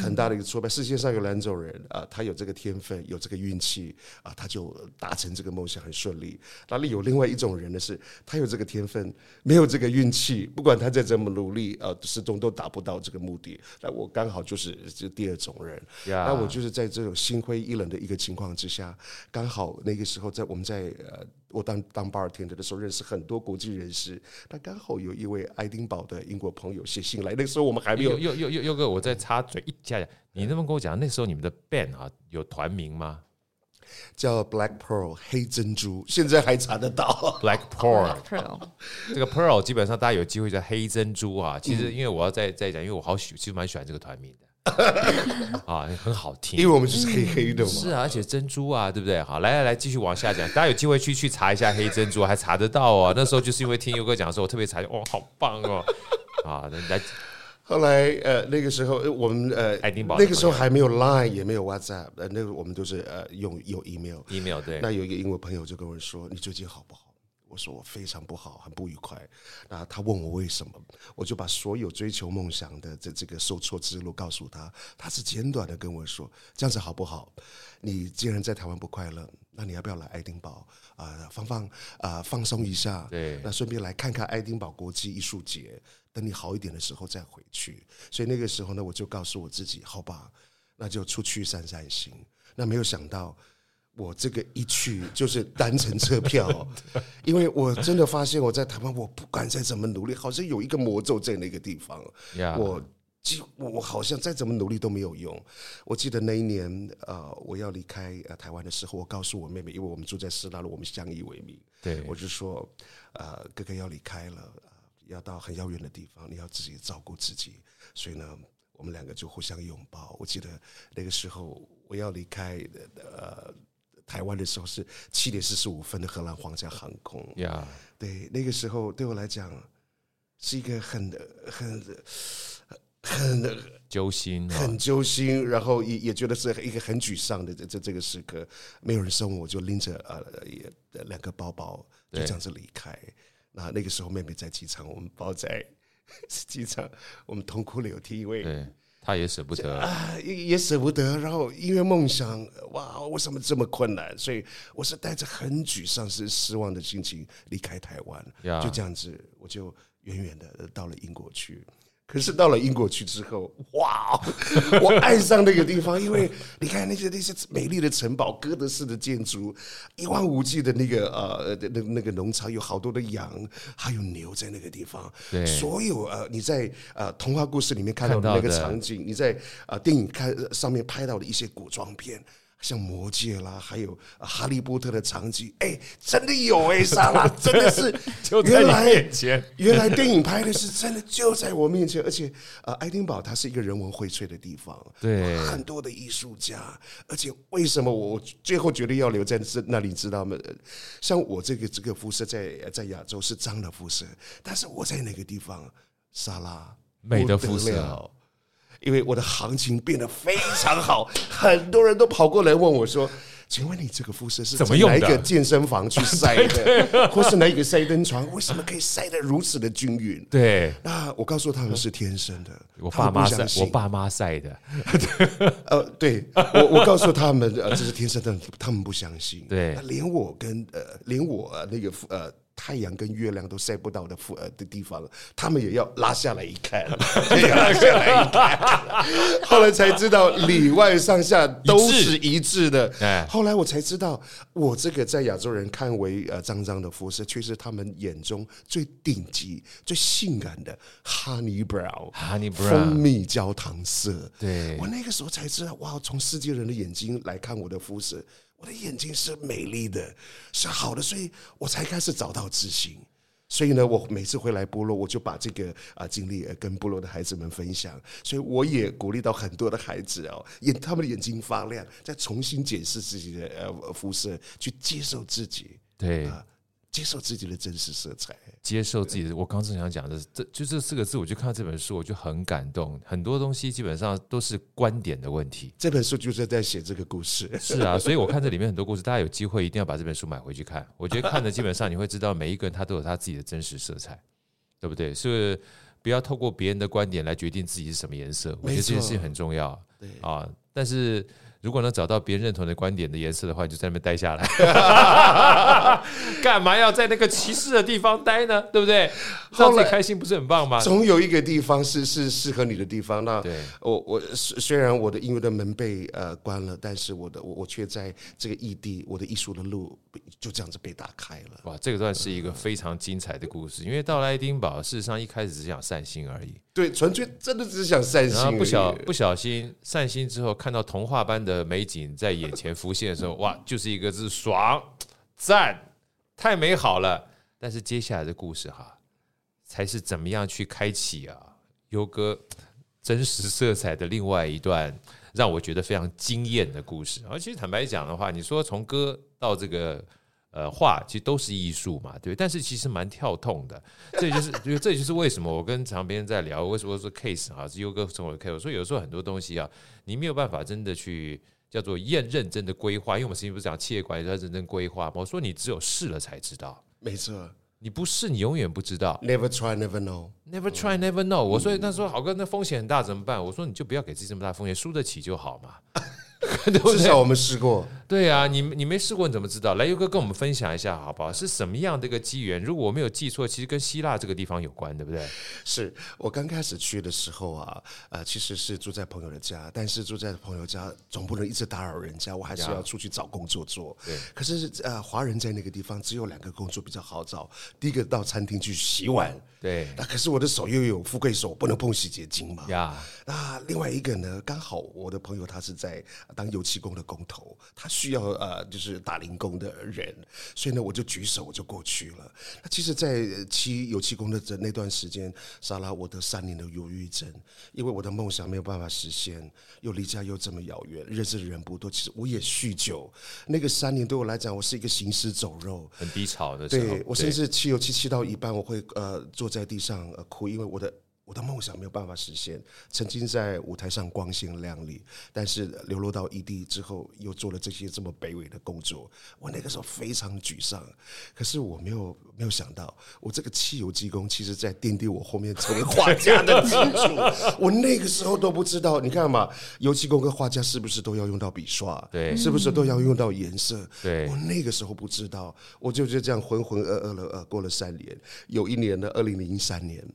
[SPEAKER 3] 很大的一个挫败。世界上有两种人啊，他有这个天分，有这个运气啊，他就达成这个梦想很顺利。哪里有另外一种人呢？是他有这个天分，没有这个运气，不管他再怎么努力啊，始终都达不到这个目的。那我刚好就是这第二种人，那我就是在这种心灰意冷的一个。情况之下，刚好那个时候在我们在呃，我当当 bartender 的时候认识很多国际人士，那刚好有一位爱丁堡的英国朋友写信来，那个时候我们还没有。
[SPEAKER 1] 又又又又哥，我再插嘴一下，你能不能跟我讲，那时候你们的 band 啊有团名吗？
[SPEAKER 3] 叫 Black Pearl 黑珍珠，现在还查得到。
[SPEAKER 1] Black Pearl，这个 Pearl 基本上大家有机会叫黑珍珠啊。其实因为我要再再讲，因为我好喜，其实蛮喜欢这个团名的。啊，很好听，
[SPEAKER 3] 因为我们就是黑黑的嘛。
[SPEAKER 1] 是啊，而且珍珠啊，对不对？好，来来来，继续往下讲。大家有机会去去查一下黑珍珠，还查得到哦。那时候就是因为听优哥讲的时候，我特别查，哦，好棒哦。啊，来
[SPEAKER 3] 后来呃那个时候我们呃
[SPEAKER 1] 爱丁堡
[SPEAKER 3] 那个时候还没有 Line 也没有 WhatsApp，呃那个我们都是呃用有 email
[SPEAKER 1] email 对。
[SPEAKER 3] 那有一个英国朋友就跟我说：“你最近好不好？”我说：“我非常不好，很不愉快。”那他问我为什么，我就把所有追求梦想的这这个受挫之路告诉他。他是简短的跟我说：“这样子好不好？你既然在台湾不快乐，那你要不要来爱丁堡啊、呃？放放啊、呃，放松一下。
[SPEAKER 1] 对，
[SPEAKER 3] 那顺便来看看爱丁堡国际艺术节。”等你好一点的时候再回去，所以那个时候呢，我就告诉我自己，好吧，那就出去散散心。那没有想到，我这个一去就是单程车票，因为我真的发现我在台湾，我不管再怎么努力，好像有一个魔咒在那个地方，我几我好像再怎么努力都没有用。我记得那一年，呃，我要离开呃台湾的时候，我告诉我妹妹，因为我们住在师大路，我们相依为命，对，我就说，呃，哥哥要离开了。要到很遥远的地方，你要自己照顾自己。所以呢，我们两个就互相拥抱。我记得那个时候我要离开呃台湾的时候是七点四十五分的荷兰皇家航空。对，那个时候对我来讲是一个很很很
[SPEAKER 1] 揪心，
[SPEAKER 3] 很揪心，然后也也觉得是一个很沮丧的这这这个时刻。没有人送我，我就拎着呃也两个包包就这样子离开。那那个时候，妹妹在机场，我们包在 机场，我们痛哭流涕，因为
[SPEAKER 1] 她也舍不得
[SPEAKER 3] 啊，也也舍不得。然后因为梦想，哇，为什么这么困难？所以我是带着很沮丧、是失望的心情离开台湾。就这样子，我就远远的到了英国去。可是到了英国去之后，哇！我爱上那个地方，因为 你看那些那些美丽的城堡、哥德式的建筑、一望无际的那个呃那那个农场，有好多的羊，还有牛在那个地方。对，所有呃你在呃童话故事里面看到的那个场景，你在呃电影看上面拍到的一些古装片。像魔戒啦，还有哈利波特的场景，哎、欸，真的有哎、欸，莎拉，真的是 原来原来电影拍的是真的就在我面前，而且呃，爱丁堡它是一个人文荟萃的地方，对，很多的艺术家，而且为什么我最后决定要留在这那里，知道吗？像我这个这个肤色在在亚洲是脏的肤色，但是我在那个地方，莎拉
[SPEAKER 1] 美的肤色。
[SPEAKER 3] 因为我的行情变得非常好，很多人都跑过来问我说：“请问你这个肤色是怎么用哪一个健身房去晒的，或是哪一个晒灯床？为什么可以晒得如此的均匀？”对，那我告诉他们是天生的，
[SPEAKER 1] 我爸妈晒，我爸妈晒的。
[SPEAKER 3] 呃，对我我告诉他们呃这是天生的，他们不相信。对，连我跟呃连我那个呃。太阳跟月亮都晒不到的负呃的地方，他们也要拉下来一看，拉下来一看，后来才知道里外上下都是一致的。后来我才知道，我这个在亚洲人看为呃脏脏的肤色，却是他们眼中最顶级、最性感的 honey brown，honey brown，蜂蜜焦糖色。对，我那个时候才知道，哇，从世界人的眼睛来看我的肤色。我的眼睛是美丽的，是好的，所以我才开始找到自信。所以呢，我每次回来部落，我就把这个啊经历跟部落的孩子们分享。所以我也鼓励到很多的孩子哦，眼他们的眼睛发亮，再重新检视自己的呃肤色，去接受自己。对。啊接受自己的真实色彩，
[SPEAKER 1] 接受自己的。我刚正想讲的，这就这四个字，我就看到这本书，我就很感动。很多东西基本上都是观点的问题。
[SPEAKER 3] 这本书就是在写这个故事。
[SPEAKER 1] 是啊，所以我看这里面很多故事，大家有机会一定要把这本书买回去看。我觉得看的基本上你会知道，每一个人他都有他自己的真实色彩，对不对？是不是不要透过别人的观点来决定自己是什么颜色。我觉得这件事情很重要。对啊，但是。如果能找到别人认同的观点的颜色的话，你就在那边待下来。干嘛要在那个歧视的地方待呢？对不对？让自己开心不是很棒吗？
[SPEAKER 3] 总有一个地方是是适合你的地方。那我我虽然我的音乐的门被呃关了，但是我的我我却在这个异地，我的艺术的路就这样子被打开了。
[SPEAKER 1] 哇，这个段是一个非常精彩的故事。因为到了爱丁堡，事实上一开始只想散心而已。
[SPEAKER 3] 对，纯粹真的只是想散心。然后
[SPEAKER 1] 不小不小心散心之后，看到童话般的。的美景在眼前浮现的时候，哇，就是一个字爽赞，太美好了。但是接下来的故事哈，才是怎么样去开启啊，优哥真实色彩的另外一段，让我觉得非常惊艳的故事。而其实坦白讲的话，你说从歌到这个呃画，其实都是艺术嘛，对。但是其实蛮跳痛的，这就是这就是为什么我跟常别人在聊，为什么说 case 啊，是优哥成为 case，我说有时候很多东西啊，你没有办法真的去叫做验认真的规划，因为我们之前不是讲企业管理要认真规划吗？我说你只有试了才知道，
[SPEAKER 3] 没错。
[SPEAKER 1] 你不试，你永远不知道。
[SPEAKER 3] Never try, never know.
[SPEAKER 1] Never try, never know。我说那时候好哥，那风险很大怎么办？我说你就不要给自己这么大风险，输得起就好嘛。
[SPEAKER 3] 至少我们试过。
[SPEAKER 1] 对啊，你你没试过你怎么知道？来，优哥跟我们分享一下好不好？是什么样的一个机缘？如果我没有记错，其实跟希腊这个地方有关，对不对？
[SPEAKER 3] 是我刚开始去的时候啊，呃，其实是住在朋友的家，但是住在朋友家总不能一直打扰人家，我还是要出去找工作做。对。可是呃，华人在那个地方只有两个工作比较好找，第一个到餐厅去洗碗。
[SPEAKER 1] 对。
[SPEAKER 3] 那可是我的手又有富贵手，不能碰洗洁精嘛。
[SPEAKER 1] 呀。
[SPEAKER 3] 那另外一个呢，刚好我的朋友他是在当油漆工的工头，他需要呃。就是打零工的人，所以呢，我就举手，我就过去了。那其实，在漆油漆工的这那段时间，莎拉，我得三年的忧郁症，因为我的梦想没有办法实现，又离家又这么遥远，认识的人不多。其实我也酗酒，那个三年对我来讲，我是一个行尸走肉，
[SPEAKER 1] 很低潮的时候。
[SPEAKER 3] 对，我甚至漆油漆漆到一半，我会呃坐在地上呃哭，因为我的。我的梦想没有办法实现，曾经在舞台上光鲜亮丽，但是流落到异地之后，又做了这些这么卑微的工作，我那个时候非常沮丧。可是我没有没有想到，我这个汽油技工，其实在奠定我后面成为画家的基础。我那个时候都不知道，你看嘛，油漆工跟画家是不是都要用到笔刷？
[SPEAKER 1] 对，
[SPEAKER 3] 是不是都要用到颜色？
[SPEAKER 1] 对，
[SPEAKER 3] 我那个时候不知道，我就就这样浑浑噩噩了，呃，过了三年。有一年呢，二零零三年。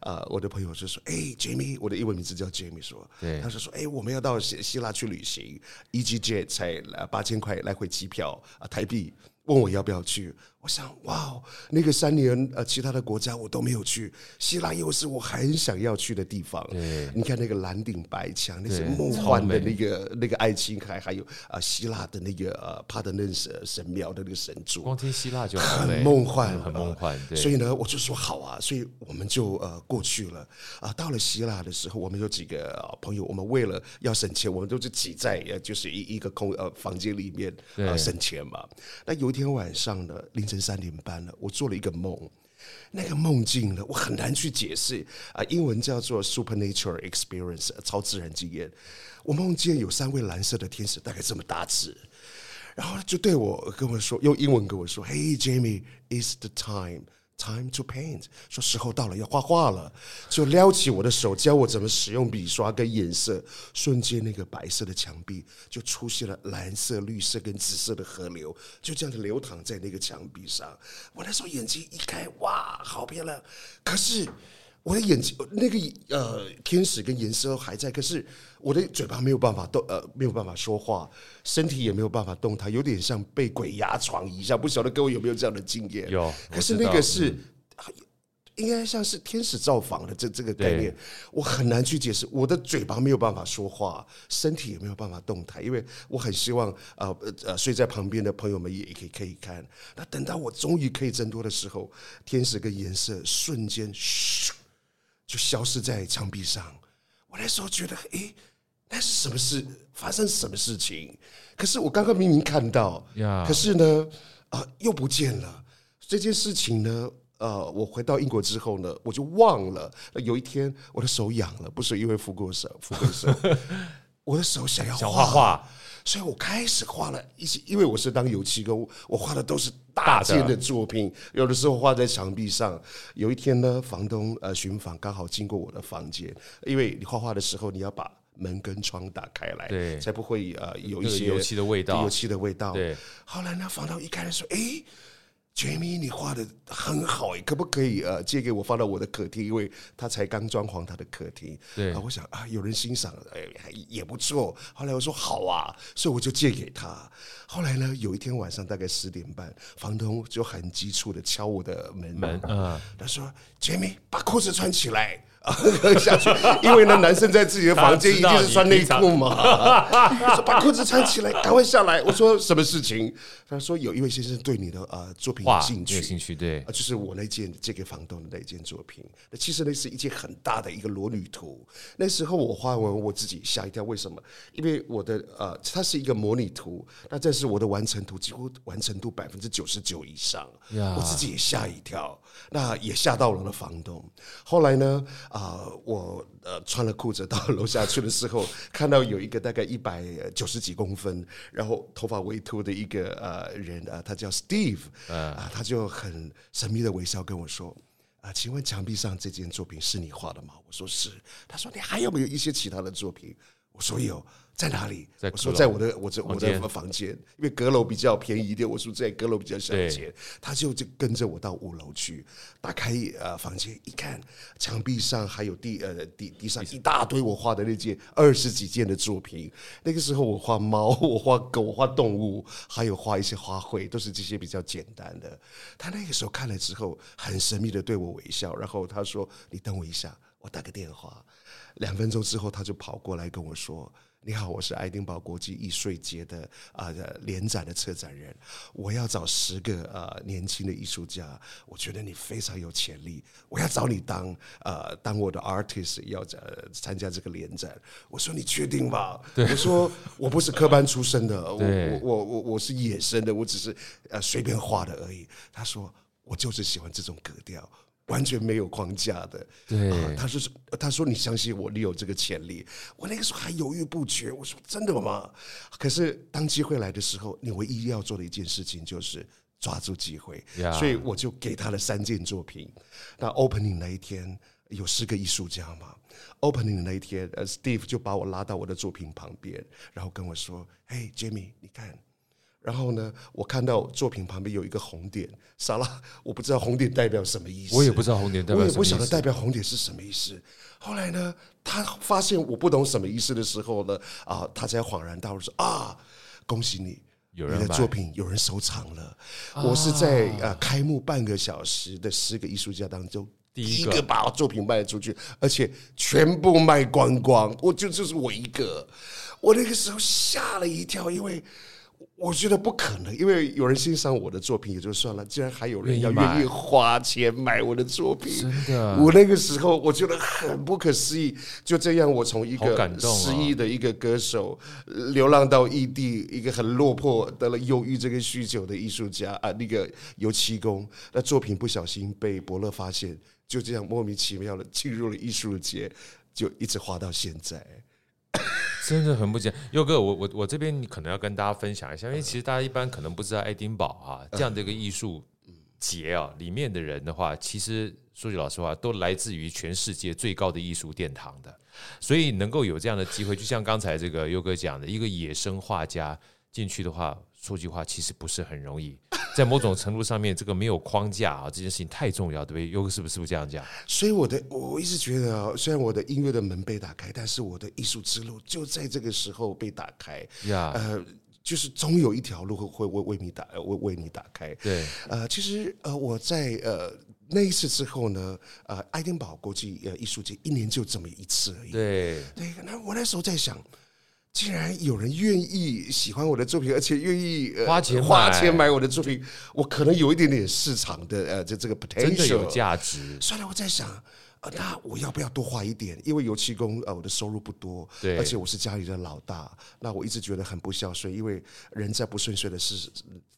[SPEAKER 3] 啊、呃，我的朋友就说：“哎，Jamie，我的英文名字叫 Jamie，说，对，他是说，哎，我们要到希希腊去旅行，EasyJet 才八千块来回机票啊，台币。”问我要不要去，我想哇，那个三年呃，其他的国家我都没有去，希腊又是我很想要去的地方。对，你看那个蓝顶白墙，那些梦幻的那个那个爱琴海，还有啊希腊的那个呃帕德嫩神神庙的那个神柱，
[SPEAKER 1] 光听希腊就
[SPEAKER 3] 很梦幻，
[SPEAKER 1] 很梦幻。
[SPEAKER 3] 所以呢，我就说好啊，所以我们就呃过去了啊。到了希腊的时候，我们有几个朋友，我们为了要省钱，我们都是挤在呃就是一一个空呃房间里面啊省钱嘛。那有一。天晚上呢凌凌晨三点半了，我做了一个梦，那个梦境呢，我很难去解释啊，英文叫做 supernatural experience，超自然经验。我梦见有三位蓝色的天使，大概这么大只，然后就对我跟我说，用英文跟我说：“Hey Jamie，it's the time。” Time to paint，说时候到了要画画了，就撩起我的手，教我怎么使用笔刷跟颜色。瞬间，那个白色的墙壁就出现了蓝色、绿色跟紫色的河流，就这样子流淌在那个墙壁上。我那时候眼睛一开，哇，好漂亮！可是。我的眼睛那个呃天使跟颜色还在，可是我的嘴巴没有办法动，呃没有办法说话，身体也没有办法动弹，有点像被鬼压床一样。不晓得各位有没有这样的经验？
[SPEAKER 1] 有，
[SPEAKER 3] 可是那个是、嗯、应该像是天使造访的这这个概念，我很难去解释。我的嘴巴没有办法说话，身体也没有办法动弹，因为我很希望呃呃睡在旁边的朋友们也可以可以看。那等到我终于可以挣脱的时候，天使跟颜色瞬间嘘。就消失在墙壁上。我那时候觉得，诶，那是什么事？发生什么事情？可是我刚刚明明看到，可是呢，啊、呃，又不见了。这件事情呢，呃，我回到英国之后呢，我就忘了。有一天，我的手痒了，不是因为富过手，富过手，我的手想要画画。所以我开始画了一些，因为我是当油漆工，我画的都是大件的作品，有的时候画在墙壁上。有一天呢，房东呃巡访刚好经过我的房间，因为你画画的时候你要把门跟窗打开来，对，才不会呃有一些
[SPEAKER 1] 油漆的味道，
[SPEAKER 3] 油漆的味道。对，后来呢，房东一开始说，哎。Jamie，你画的很好诶，可不可以呃借给我放到我的客厅？因为他才刚装潢他的客厅。对啊，我想啊，有人欣赏，哎，也不错。后来我说好啊，所以我就借给他。后来呢，有一天晚上大概十点半，房东就很急促的敲我的门门啊，他说：“Jamie，把裤子穿起来。”喝 下去，因为呢，男生在自己的房间一定是穿内裤嘛。我 说把裤子穿起来，赶快下来。我说什么事情？他说有一位先生对你的呃作品有兴趣，
[SPEAKER 1] 有兴趣对，
[SPEAKER 3] 就是我那件借给房东的那件作品。那其实那是一件很大的一个裸女图。那时候我画完我自己吓一跳，为什么？因为我的呃，它是一个模拟图，那这是我的完成图，几乎完成度百分之九十九以上。我自己也吓一跳，那也吓到了房东。后来呢？啊、呃，我呃穿了裤子到楼下去的时候，看到有一个大概一百九十几公分，然后头发微秃的一个呃人啊、呃，他叫 Steve，啊、呃，他就很神秘的微笑跟我说：“啊、呃，请问墙壁上这件作品是你画的吗？”我说是。他说：“你还有没有一些其他的作品？”我说有。在哪里？我说在我的我这我的房间，因为阁楼比较便宜一点。我说在阁楼比较省钱，他就就跟着我到五楼去，打开呃房间一看，墙壁上还有地呃地地上一大堆我画的那件二十几件的作品。那个时候我画猫，我画狗，我画动物，还有画一些花卉，都是这些比较简单的。他那个时候看了之后，很神秘的对我微笑，然后他说：“你等我一下，我打个电话。”两分钟之后，他就跑过来跟我说。你好，我是爱丁堡国际艺术节的啊、呃、联展的策展人，我要找十个呃年轻的艺术家，我觉得你非常有潜力，我要找你当呃当我的 artist，要呃参加这个联展。我说你确定吗？我说我不是科班出身的，我我我我我是野生的，我只是呃随便画的而已。他说我就是喜欢这种格调。完全没有框架的，
[SPEAKER 1] 对、
[SPEAKER 3] 啊，他说：“他说你相信我，你有这个潜力。”我那个时候还犹豫不决，我说：“真的吗？”可是当机会来的时候，你唯一要做的一件事情就是抓住机会。所以我就给他了三件作品。那 opening 那一天有十个艺术家嘛？opening 的那一天，呃，Steve 就把我拉到我的作品旁边，然后跟我说：“嘿，Jamie，你看。”然后呢，我看到作品旁边有一个红点，傻了，我不知道红点代表什么意思。
[SPEAKER 1] 我也不知道红点代表什么意思。
[SPEAKER 3] 我也不晓得代表红点是什么意思。后来呢，他发现我不懂什么意思的时候呢，啊，他才恍然大悟说啊，恭喜你，你的作品有人收藏了。我是在呃开幕半个小时的十个艺术家当中第一个把作品卖出去，而且全部卖光光，我就就是我一个。我那个时候吓了一跳，因为。我觉得不可能，因为有人欣赏我的作品也就算了，竟然还有人要愿意花钱买我的作品。
[SPEAKER 1] 真的，
[SPEAKER 3] 我那个时候我觉得很不可思议。就这样，我从一个失意的一个歌手，流浪到异地，一个很落魄、得了忧郁这个酗酒的艺术家啊，那个油漆工，那作品不小心被伯乐发现，就这样莫名其妙的进入了艺术节，就一直画到现在。
[SPEAKER 1] 真的很不简单，优哥，我我我这边可能要跟大家分享一下，因为其实大家一般可能不知道爱丁堡啊这样的一个艺术节啊里面的人的话，其实说句老实话，都来自于全世界最高的艺术殿堂的，所以能够有这样的机会，就像刚才这个优哥讲的，一个野生画家进去的话，说句话其实不是很容易。在某种程度上面，这个没有框架啊，这件事情太重要，对不对？优哥是不是是不是这样讲？
[SPEAKER 3] 所以我的我一直觉得啊，虽然我的音乐的门被打开，但是我的艺术之路就在这个时候被打开。呀呃，就是总有一条路会会为为你打为为你打开。对，呃，其实呃我在呃那一次之后呢，呃，爱丁堡国际呃艺术节一年就这么一次而已。对，对，那我那时候在想。竟然有人愿意喜欢我的作品，而且愿意
[SPEAKER 1] 花钱
[SPEAKER 3] 花钱买我的作品，我可能有一点点市场的呃，这这个 potential
[SPEAKER 1] 真的有价值。
[SPEAKER 3] 算了，我在想。呃，那我要不要多花一点？因为油漆工，呃，我的收入不多，对，而且我是家里的老大，那我一直觉得很不孝顺。因为人在不顺遂的事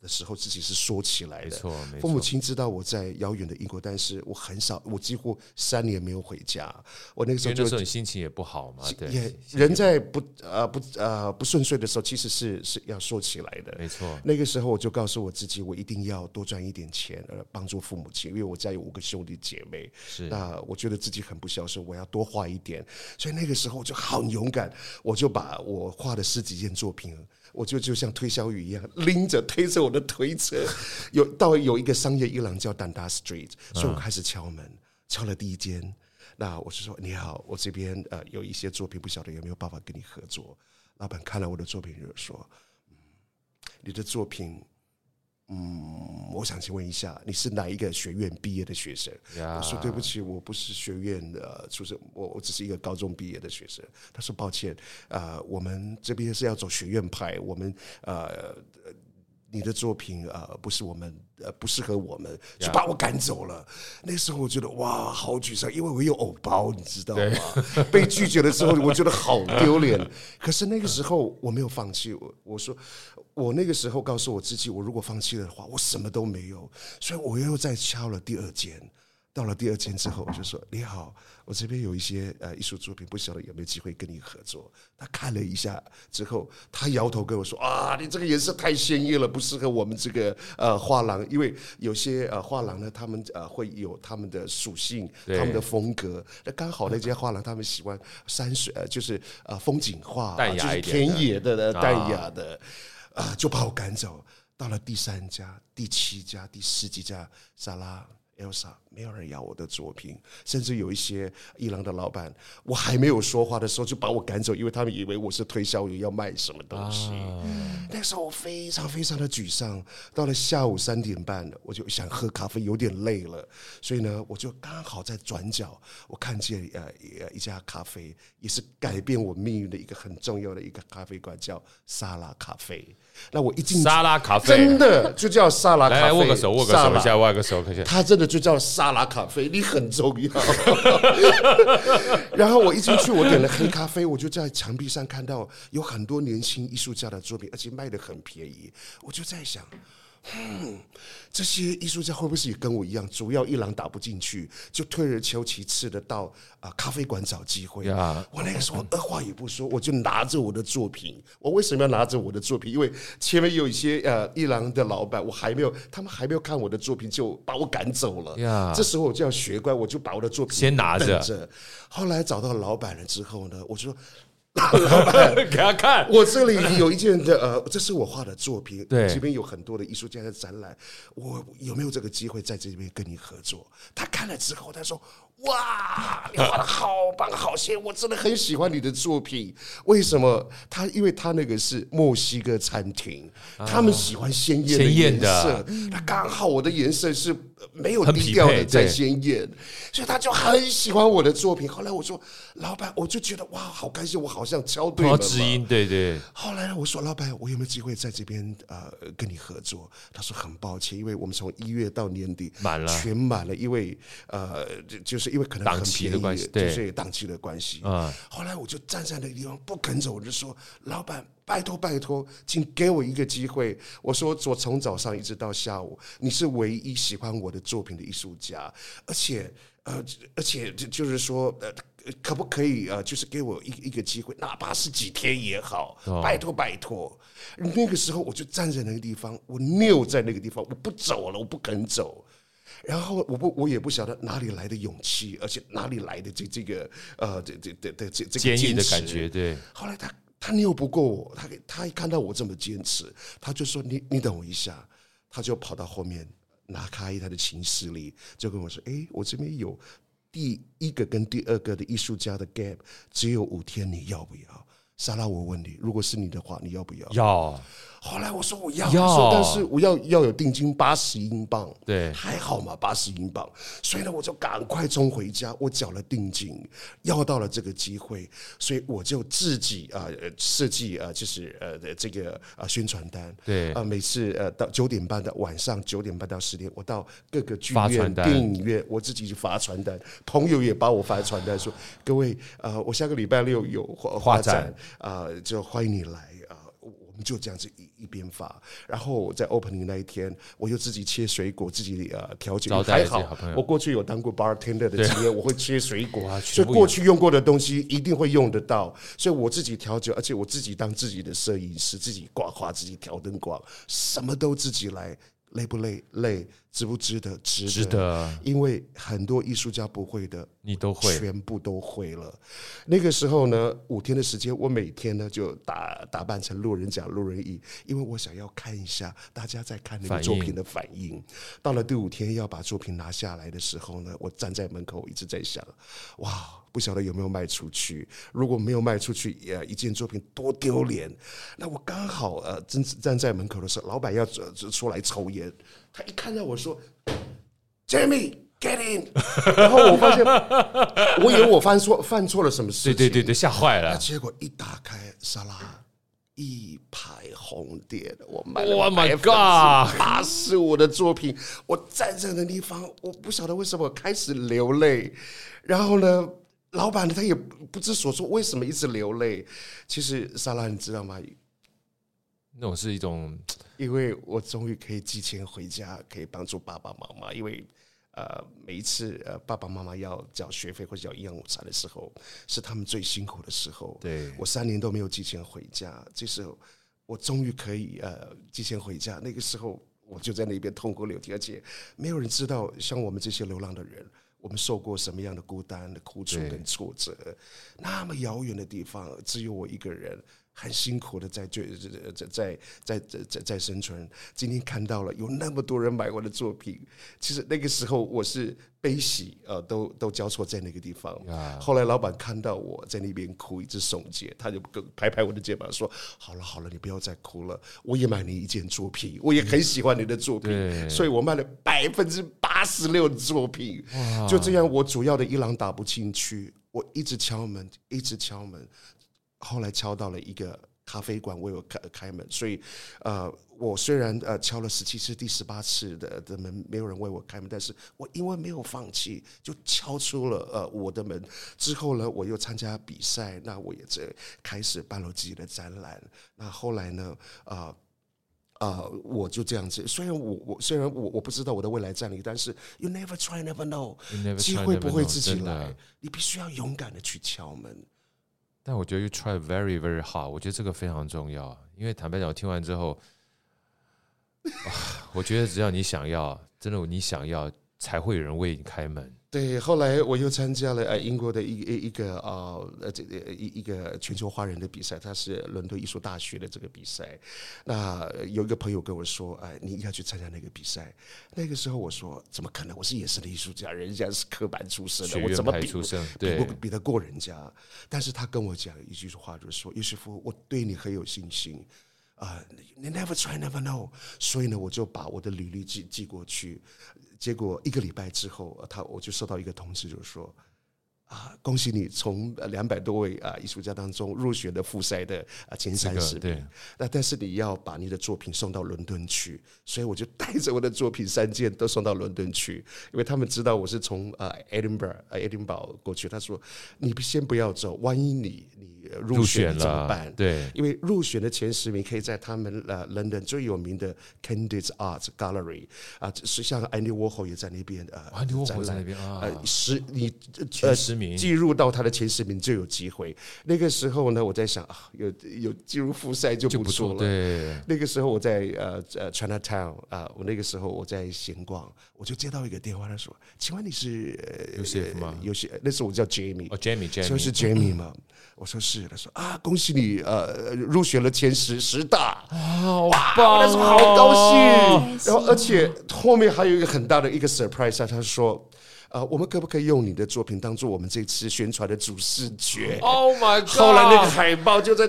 [SPEAKER 3] 的时候，自己是说起来的。没错，没错。父母亲知道我在遥远的英国，但是我很少，我几乎三年没有回家。我那个时候就
[SPEAKER 1] 那时候你心情也不好嘛，对。
[SPEAKER 3] 也人在不呃不呃不顺遂的时候，其实是是要说起来的。没错。那个时候我就告诉我自己，我一定要多赚一点钱，呃，帮助父母亲。因为我家有五个兄弟姐妹，是。那我觉得。觉得自己很不孝顺，我要多画一点，所以那个时候我就很勇敢，我就把我画的十几件作品，我就就像推销员一样，拎着推着我的推车，有到有一个商业一廊叫 Dundas Street，所以我开始敲门，敲了第一间，那我就说你好，我这边呃有一些作品，不晓得有没有办法跟你合作。老板看了我的作品就说，嗯，你的作品。嗯，我想请问一下，你是哪一个学院毕业的学生？我说对不起，我不是学院的出身，我我只是一个高中毕业的学生。他说抱歉，呃，我们这边是要走学院派，我们呃。你的作品呃不是我们呃不适合我们，就把我赶走了。那时候我觉得哇，好沮丧，因为我有偶包，你知道吗？被拒绝了之后，我觉得好丢脸。可是那个时候我没有放弃，我我说我那个时候告诉我自己，我如果放弃了的话，我什么都没有。所以我又再敲了第二间。到了第二间之后，我就说：“你好，我这边有一些呃艺术作品，不晓得有没有机会跟你合作。”他看了一下之后，他摇头跟我说：“啊，你这个颜色太鲜艳了，不适合我们这个呃画廊。因为有些呃画廊呢，他们呃会有他们的属性，他们的风格。那刚好那家画廊他们喜欢山水，呃，就是呃风景画，
[SPEAKER 1] 淡雅一点，
[SPEAKER 3] 田野的、淡雅的，啊，就把我赶走。到了第三家、第七家、第十几家，萨拉。” Elsa，没有人要我的作品，甚至有一些伊朗的老板，我还没有说话的时候就把我赶走，因为他们以为我是推销员要卖什么东西。啊、那个时候我非常非常的沮丧。到了下午三点半，我就想喝咖啡，有点累了，所以呢，我就刚好在转角，我看见呃一家咖啡，也是改变我命运的一个很重要的一个咖啡馆，叫沙拉咖啡。那我一进
[SPEAKER 1] 沙拉咖啡，
[SPEAKER 3] 真的就叫沙拉咖啡。
[SPEAKER 1] 来握个手，握个手一下，握个手，看一下。
[SPEAKER 3] 他真的就叫沙拉咖啡，你很重要。然后我一进去，我点了黑咖啡，我就在墙壁上看到有很多年轻艺术家的作品，而且卖的很便宜。我就在想。嗯，这些艺术家会不会是也跟我一样，主要一郎打不进去，就退而求其次的到啊、呃、咖啡馆找机会。Yeah. 我那个时候二话也不说，我就拿着我的作品。我为什么要拿着我的作品？因为前面有一些呃一廊的老板，我还没有，他们还没有看我的作品，就把我赶走了。Yeah. 这时候我就要学乖，我就把我的作品
[SPEAKER 1] 先拿着。
[SPEAKER 3] 后来找到老板了之后呢，我就说。老板，
[SPEAKER 1] 给他看，
[SPEAKER 3] 我这里有一件的呃，这是我画的作品，对，这边有很多的艺术家的展览，我有没有这个机会在这边跟你合作？他看了之后，他说。哇，你画的好棒，好鲜！我真的很喜欢你的作品。为什么？他因为他那个是墨西哥餐厅，他们喜欢鲜艳的颜色。那刚好我的颜色是没有低调的，再鲜艳，所以他就很喜欢我的作品。后来我说，老板，我就觉得哇，好开心，我好像敲对了。
[SPEAKER 1] 知音，对对。
[SPEAKER 3] 后来我说，老板，我有没有机会在这边呃跟你合作？他说很抱歉，因为我们从一月到年底满了，全满了，因为呃就是。因为可能很便宜，就是档期的关系。嗯，后来我就站在那个地方不肯走，我就说：“老板，拜托拜托，请给我一个机会。”我说：“我从早上一直到下午，你是唯一喜欢我的作品的艺术家，而且呃，而且就就是说，呃，可不可以呃，就是给我一一个机会，哪怕是几天也好，拜托拜托。”那个时候我就站在那个地方，我拗在那个地方，我不走了，我不肯走。然后我不我也不晓得哪里来的勇气，而且哪里来的这这个呃这这这这这个坚毅
[SPEAKER 1] 的感觉。对，
[SPEAKER 3] 后来他他拗不过我，他他一看到我这么坚持，他就说你你等我一下，他就跑到后面拿开他的琴室里，就跟我说：“哎，我这边有第一个跟第二个的艺术家的 gap，只有五天，你要不要？”莎拉，我问你，如果是你的话，你要不要？
[SPEAKER 1] 要。
[SPEAKER 3] 后来我说我要，说但是我要要有定金八十英镑，
[SPEAKER 1] 对，
[SPEAKER 3] 还好嘛，八十英镑。所以呢，我就赶快冲回家，我缴了定金，要到了这个机会，所以我就自己啊设计啊，就是呃这个啊宣传单，
[SPEAKER 1] 对。
[SPEAKER 3] 啊，每次呃到九点半的晚上九点半到十点，我到各个剧院、电影院，我自己去发传单，朋友也帮我发传单说，各位啊，我下个礼拜六有画展。啊，就欢迎你来。就这样子一一边发，然后在 opening 那一天，我又自己切水果，自己呃调酒。还好，我过去有当过 bartender 的经验，我会切水果，所以过去用过的东西一定会用得到。所以我自己调酒，而且我自己当自己的摄影师，自己挂画，自己调灯光，什么都自己来，累不累？累。值不值得？值得，
[SPEAKER 1] 值得，
[SPEAKER 3] 因为很多艺术家不会的，
[SPEAKER 1] 你都会，
[SPEAKER 3] 全部都会了。那个时候呢，五天的时间，我每天呢就打打扮成路人甲、路人乙，因为我想要看一下大家在看那个作品的反应。反应。到了第五天要把作品拿下来的时候呢，我站在门口一直在想，哇，不晓得有没有卖出去。如果没有卖出去，呃，一件作品多丢脸。那我刚好呃，正站在门口的时候，老板要出来抽烟。他一看到我说：“Jamie, get in。”然后我发现，我以为我犯错犯错了什么事情，
[SPEAKER 1] 对对对对，吓坏了。
[SPEAKER 3] 结果一打开沙拉，一排红点，我买了。
[SPEAKER 1] Oh my god！
[SPEAKER 3] 八十五的作品，我站在那地方，我不晓得为什么我开始流泪。然后呢，老板，他也不知所措，为什么一直流泪？其实沙拉，你知道吗？
[SPEAKER 1] 那种是一种。
[SPEAKER 3] 因为我终于可以寄钱回家，可以帮助爸爸妈妈。因为，呃，每一次呃爸爸妈妈要缴学费或者缴营养午餐的时候，是他们最辛苦的时候。
[SPEAKER 1] 对，
[SPEAKER 3] 我三年都没有寄钱回家，这时候我终于可以呃寄钱回家。那个时候我就在那边痛哭流涕，而且没有人知道，像我们这些流浪的人，我们受过什么样的孤单的苦楚跟挫折。那么遥远的地方，只有我一个人。很辛苦的在在在在在在在生存。今天看到了有那么多人买我的作品，其实那个时候我是悲喜呃都都交错在那个地方。后来老板看到我在那边哭，一直耸肩，他就拍拍我的肩膀说：“好了好了，你不要再哭了。我也买你一件作品，我也很喜欢你的作品，所以我卖了百分之八十六的作品。就这样，我主要的伊朗打不进去，我一直敲门，一直敲门。”后来敲到了一个咖啡馆为我开开门，所以，呃，我虽然呃敲了十七次，第十八次的的门没有人为我开门，但是我因为没有放弃，就敲出了呃我的门。之后呢，我又参加比赛，那我也在开始办了自己的展览。那后来呢，啊、呃、啊、呃，我就这样子。虽然我我虽然我我不知道我的未来在哪里，但是 you never try never know，机会不会自己来，你必须要勇敢的去敲门。
[SPEAKER 1] 但我觉得 you try very very hard，我觉得这个非常重要。因为坦白讲，我听完之后，我觉得只要你想要，真的你想要，才会有人为你开门。
[SPEAKER 3] 对，后来我又参加了呃英国的一一一个啊呃这个一一个全球华人的比赛，它是伦敦艺术大学的这个比赛。那有一个朋友跟我说，哎，你要去参加那个比赛。那个时候我说，怎么可能？我是野生的艺术家，人家是科班出身的，我怎么比不比不比得过人家？但是他跟我讲一句话，就是说，尤师傅，我对你很有信心啊，你 never try never know。所以呢，我就把我的履历寄寄过去。结果一个礼拜之后，他我就收到一个通知，就是说。啊，恭喜你从两百多位啊艺术家当中入选的复赛的啊前三十名。那但是你要把你的作品送到伦敦去，所以我就带着我的作品三件都送到伦敦去，因为他们知道我是从啊 Edinburgh 啊爱丁堡过去。他说：“你先不要走，万一你你入选了怎么办？”对，因为入选的前十名可以在他们呃 London 最有名的 Candid Art Gallery 啊，是像 Andy Warhol 也在那边呃
[SPEAKER 1] ，Andy Warhol 在那边啊，
[SPEAKER 3] 呃十你
[SPEAKER 1] 前十
[SPEAKER 3] 名。进入到他的前十名就有机会。那个时候呢，我在想啊，有有进入复赛就不错了。对，那个时候我在呃呃 Chinatown 啊，我那个时候我在闲逛，我就接到一个电话，他说：“请问你是 Joseph 吗？”有些那时候我叫 Jamie，哦 Jamie，Jamie，说是 Jamie 吗？我说是。他说啊，恭喜你呃入选了前十十大啊，哇，那时候好高兴。然后而且后面还有一个很大的一个 surprise 啊，他说。呃，我们可不可以用你的作品当做我们这次宣传的主视觉
[SPEAKER 1] ？Oh my god！
[SPEAKER 3] 后来那个海报就在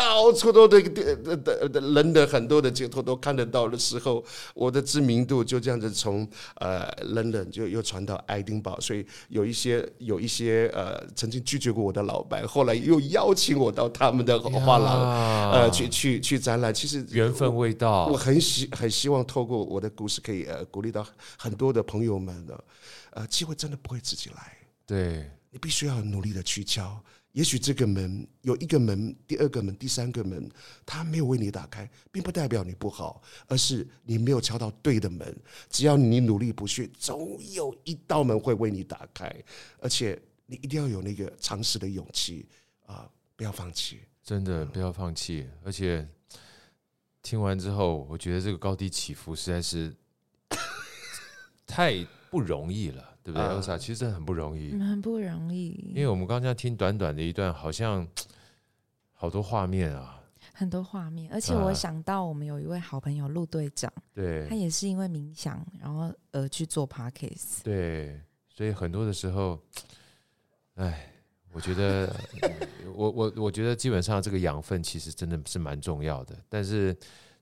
[SPEAKER 3] 到处都的的的的人的很多的街头都看得到的时候，我的知名度就这样子从呃冷冷就又传到爱丁堡，所以有一些有一些呃曾经拒绝过我的老板，后来又邀请我到他们的画廊呃去去去展览。其实
[SPEAKER 1] 缘分未到，
[SPEAKER 3] 我很希很希望透过我的故事可以呃鼓励到很多的朋友们的。呃，机会真的不会自己来，
[SPEAKER 1] 对，
[SPEAKER 3] 你必须要努力的去敲。也许这个门有一个门，第二个门，第三个门，他没有为你打开，并不代表你不好，而是你没有敲到对的门。只要你努力不懈，总有一道门会为你打开。而且你一定要有那个尝试的勇气啊，不要放弃，
[SPEAKER 1] 真的不要放弃。而且听完之后，我觉得这个高低起伏实在是。太不容易了，对不对？欧莎，其实很不容易，
[SPEAKER 2] 很不容易。
[SPEAKER 1] 因为我们刚刚听短短的一段，好像 好多画面啊，
[SPEAKER 2] 很多画面。而且我想到我们有一位好朋友陆队长，
[SPEAKER 1] 对，
[SPEAKER 2] 他也是因为冥想，然后而去做 Podcast。
[SPEAKER 1] 对，所以很多的时候，哎。我觉得，我我我觉得基本上这个养分其实真的是蛮重要的，但是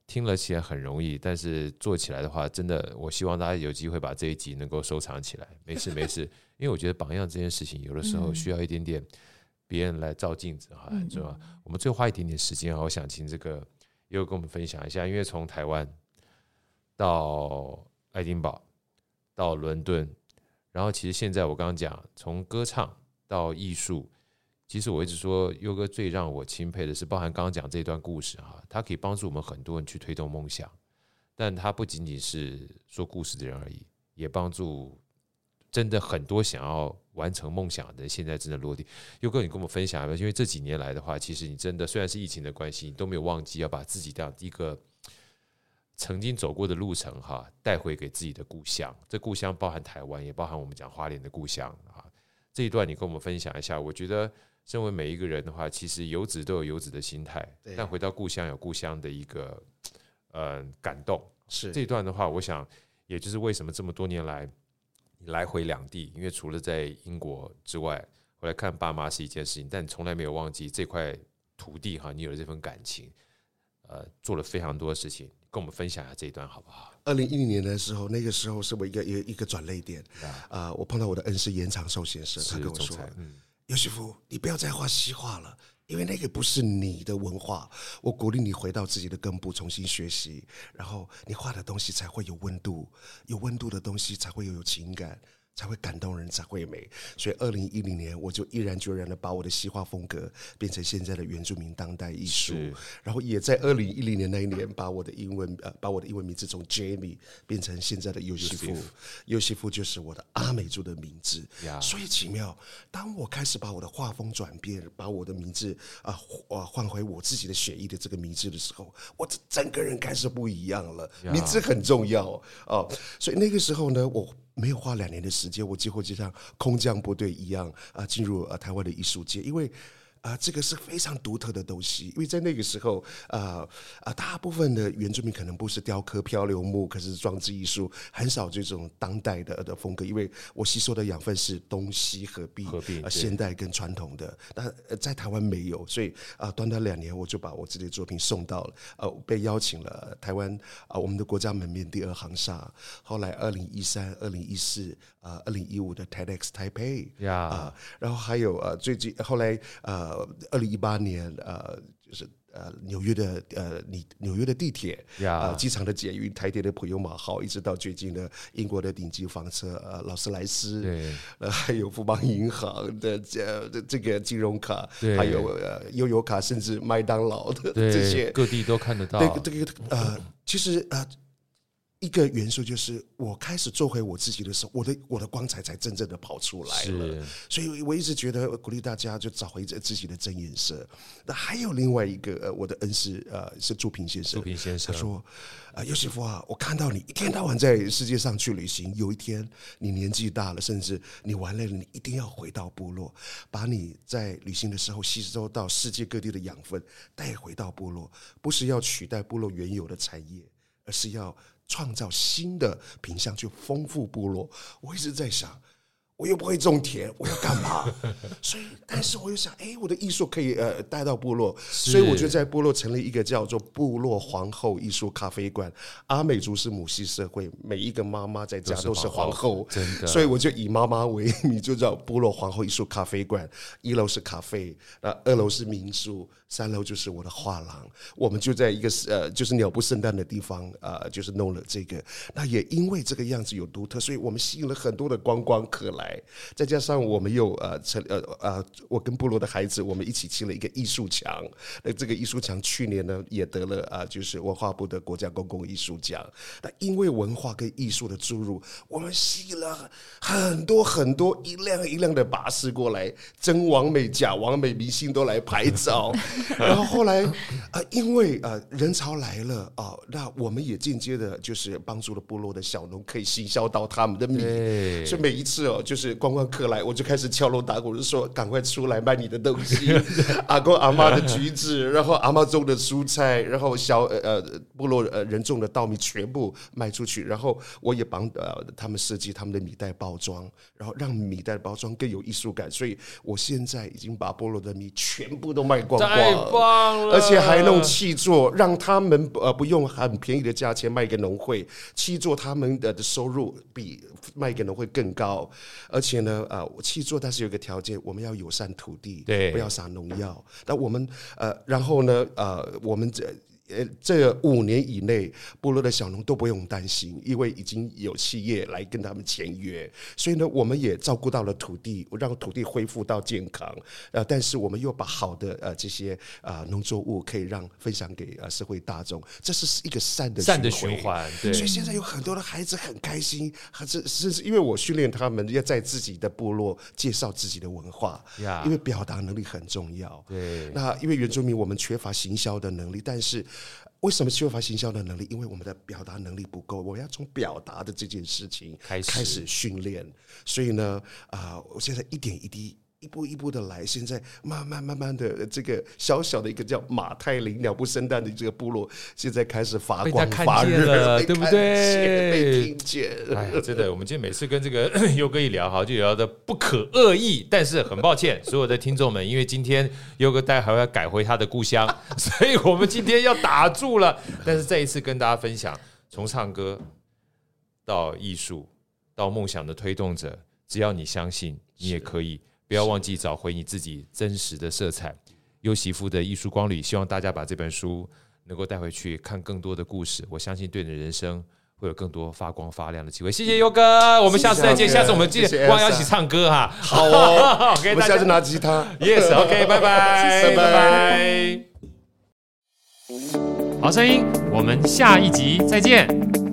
[SPEAKER 1] 听了起来很容易，但是做起来的话，真的，我希望大家有机会把这一集能够收藏起来。没事没事，因为我觉得榜样这件事情，有的时候需要一点点别人来照镜子哈，是吧？我们最后花一点点时间啊，我想请这个又跟我们分享一下，因为从台湾到爱丁堡到伦敦，然后其实现在我刚刚讲从歌唱。到艺术，其实我一直说，优哥最让我钦佩的是，包含刚刚讲这段故事哈，他可以帮助我们很多人去推动梦想，但他不仅仅是说故事的人而已，也帮助真的很多想要完成梦想的人现在真的落地。优哥，你跟我们分享一下，因为这几年来的话，其实你真的虽然是疫情的关系，你都没有忘记要把自己这样一个曾经走过的路程哈带回给自己的故乡。这故乡包含台湾，也包含我们讲花莲的故乡啊。这一段你跟我们分享一下，我觉得身为每一个人的话，其实游子都有游子的心态，但回到故乡有故乡的一个呃感动。是这一段的话，我想也就是为什么这么多年来来回两地，因为除了在英国之外，回来看爸妈是一件事情，但从来没有忘记这块土地哈，你有了这份感情，呃，做了非常多的事情，跟我们分享一下这一段好不好？
[SPEAKER 3] 二零一零年的时候，那个时候是我一个一个一个转泪点啊、呃！我碰到我的恩师严长寿先生，他跟我说：“嗯，尤西夫，你不要再画西画了，因为那个不是你的文化。我鼓励你回到自己的根部，重新学习，然后你画的东西才会有温度，有温度的东西才会有有情感。”才会感动人，才会美。所以，二零一零年我就毅然决然的把我的西画风格变成现在的原住民当代艺术。然后，也在二零一零年那一年，把我的英文呃，把我的英文名字从 Jamie 变成现在的尤西夫。尤西夫就是我的阿美族的名字。所以奇妙，当我开始把我的画风转变，把我的名字啊啊换回我自己的血液的这个名字的时候，我这整个人开始不一样了。名字很重要啊。所以那个时候呢，我。没有花两年的时间，我几乎就像空降部队一样啊，进入啊台湾的艺术界，因为。啊，这个是非常独特的东西，因为在那个时候，啊啊，大部分的原住民可能不是雕刻漂流木，可是装置艺术很少这种当代的的风格。因为我吸收的养分是东西合璧，合璧啊，现代跟传统的。那在台湾没有，所以啊，短短两年我就把我自己的作品送到了，呃，被邀请了台湾啊，我们的国家门面第二行厦。后来二零一三、二零一四啊、二零一五的 TEDx Taipei 啊，然后还有呃，最近后来呃。呃，二零一八年，呃，就是呃，纽约的呃，你纽约的地铁，啊 Yeah.，机场的捷运，台铁的普悠玛号，一直到最近的英国的顶级房车，呃，劳斯莱斯，对，呃，还有富邦银行的这这个金融卡，还有呃悠游卡，甚至麦当劳的这些，
[SPEAKER 1] 各地都看得到。
[SPEAKER 3] 这个呃，其实呃。一个元素就是我开始做回我自己的时候，我的我的光彩才真正的跑出来了。所以我一直觉得鼓励大家就找回自己的真颜色。那还有另外一个，呃，我的恩师呃是朱平先生。朱平先生他说：“啊，尤西夫啊，我看到你一天到晚在世界上去旅行，有一天你年纪大了，甚至你玩累了，你一定要回到部落，把你在旅行的时候吸收到世界各地的养分带回到部落，不是要取代部落原有的产业，而是要。”创造新的品相去丰富部落，我一直在想。我又不会种田，我要干嘛？所以，但是我又想，哎，我的艺术可以呃带到部落，所以我就在部落成立一个叫做“部落皇后艺术咖啡馆”。阿美族是母系社会，每一个妈妈在家都是皇后，真的。所以我就以妈妈为名，就叫“部落皇后艺术咖啡馆”。一楼是咖啡，那二楼是民宿，三楼就是我的画廊。我们就在一个呃，就是鸟不生蛋的地方啊、呃，就是弄了这个。那也因为这个样子有独特，所以我们吸引了很多的观光客来。再加上我们又呃成呃呃，我跟部落的孩子，我们一起砌了一个艺术墙。那这个艺术墙去年呢也得了啊，就是文化部的国家公共艺术奖。那因为文化跟艺术的注入，我们吸引了很多很多一辆一辆的巴士过来，真完美假完美明星都来拍照。然后后来呃，因为呃人潮来了啊、呃，那我们也间接的，就是帮助了部落的小农可以行销到他们的米。所以每一次哦，就是观光客来，我就开始敲锣打鼓，就说赶快出来卖你的东西，阿公阿妈的橘子，然后阿妈种的蔬菜，然后小呃呃部落呃人种的稻米全部卖出去，然后我也帮呃他们设计他们的米袋包装，然后让米袋包装更有艺术感。所以我现在已经把部落的米全部都卖光光，太
[SPEAKER 1] 棒了，
[SPEAKER 3] 而且还弄气作，让他们呃不用很便宜的价钱卖给农会，气作他们的的收入比卖给农会更高。而且呢，呃，气作但是有个条件，我们要友善土地，
[SPEAKER 1] 对，
[SPEAKER 3] 不要撒农药。那我们呃，然后呢，呃，我们这。呃，这五年以内，部落的小农都不用担心，因为已经有企业来跟他们签约，所以呢，我们也照顾到了土地，让土地恢复到健康。呃，但是我们又把好的呃这些啊农作物可以让分享给呃社会大众，这是一个善的
[SPEAKER 1] 善的循环。对，
[SPEAKER 3] 所以现在有很多的孩子很开心，还是甚至因为我训练他们要在自己的部落介绍自己的文化，
[SPEAKER 1] 呀，
[SPEAKER 3] 因为表达能力很重要。
[SPEAKER 1] 对，
[SPEAKER 3] 那因为原住民我们缺乏行销的能力，但是。为什么缺乏行销的能力？因为我们的表达能力不够。我要从表达的这件事情开始训练。所以呢，啊、呃，我现在一点一滴。一步一步的来，现在慢慢慢慢的，这个小小的一个叫马太林鸟不生蛋的这个部落，现在开始发光发热了，对不对？被听见，
[SPEAKER 1] 哎，真的，我们今天每次跟这个优哥一聊哈，就聊的不可恶意，但是很抱歉，所有的听众们，因为今天优哥待会还要改回他的故乡，所以我们今天要打住了。但是再一次跟大家分享，从唱歌到艺术到梦想的推动者，只要你相信，你也可以。不要忘记找回你自己真实的色彩。优媳妇的艺术光旅，希望大家把这本书能够带回去看更多的故事。我相信对你的人生会有更多发光发亮的机会。谢谢优哥，我们下次再见。下次我们记得光要一起唱歌哈。
[SPEAKER 3] 好哦，我们下次拿吉他。
[SPEAKER 1] Yes，OK，拜拜，拜拜。好声音，我们下一集再见。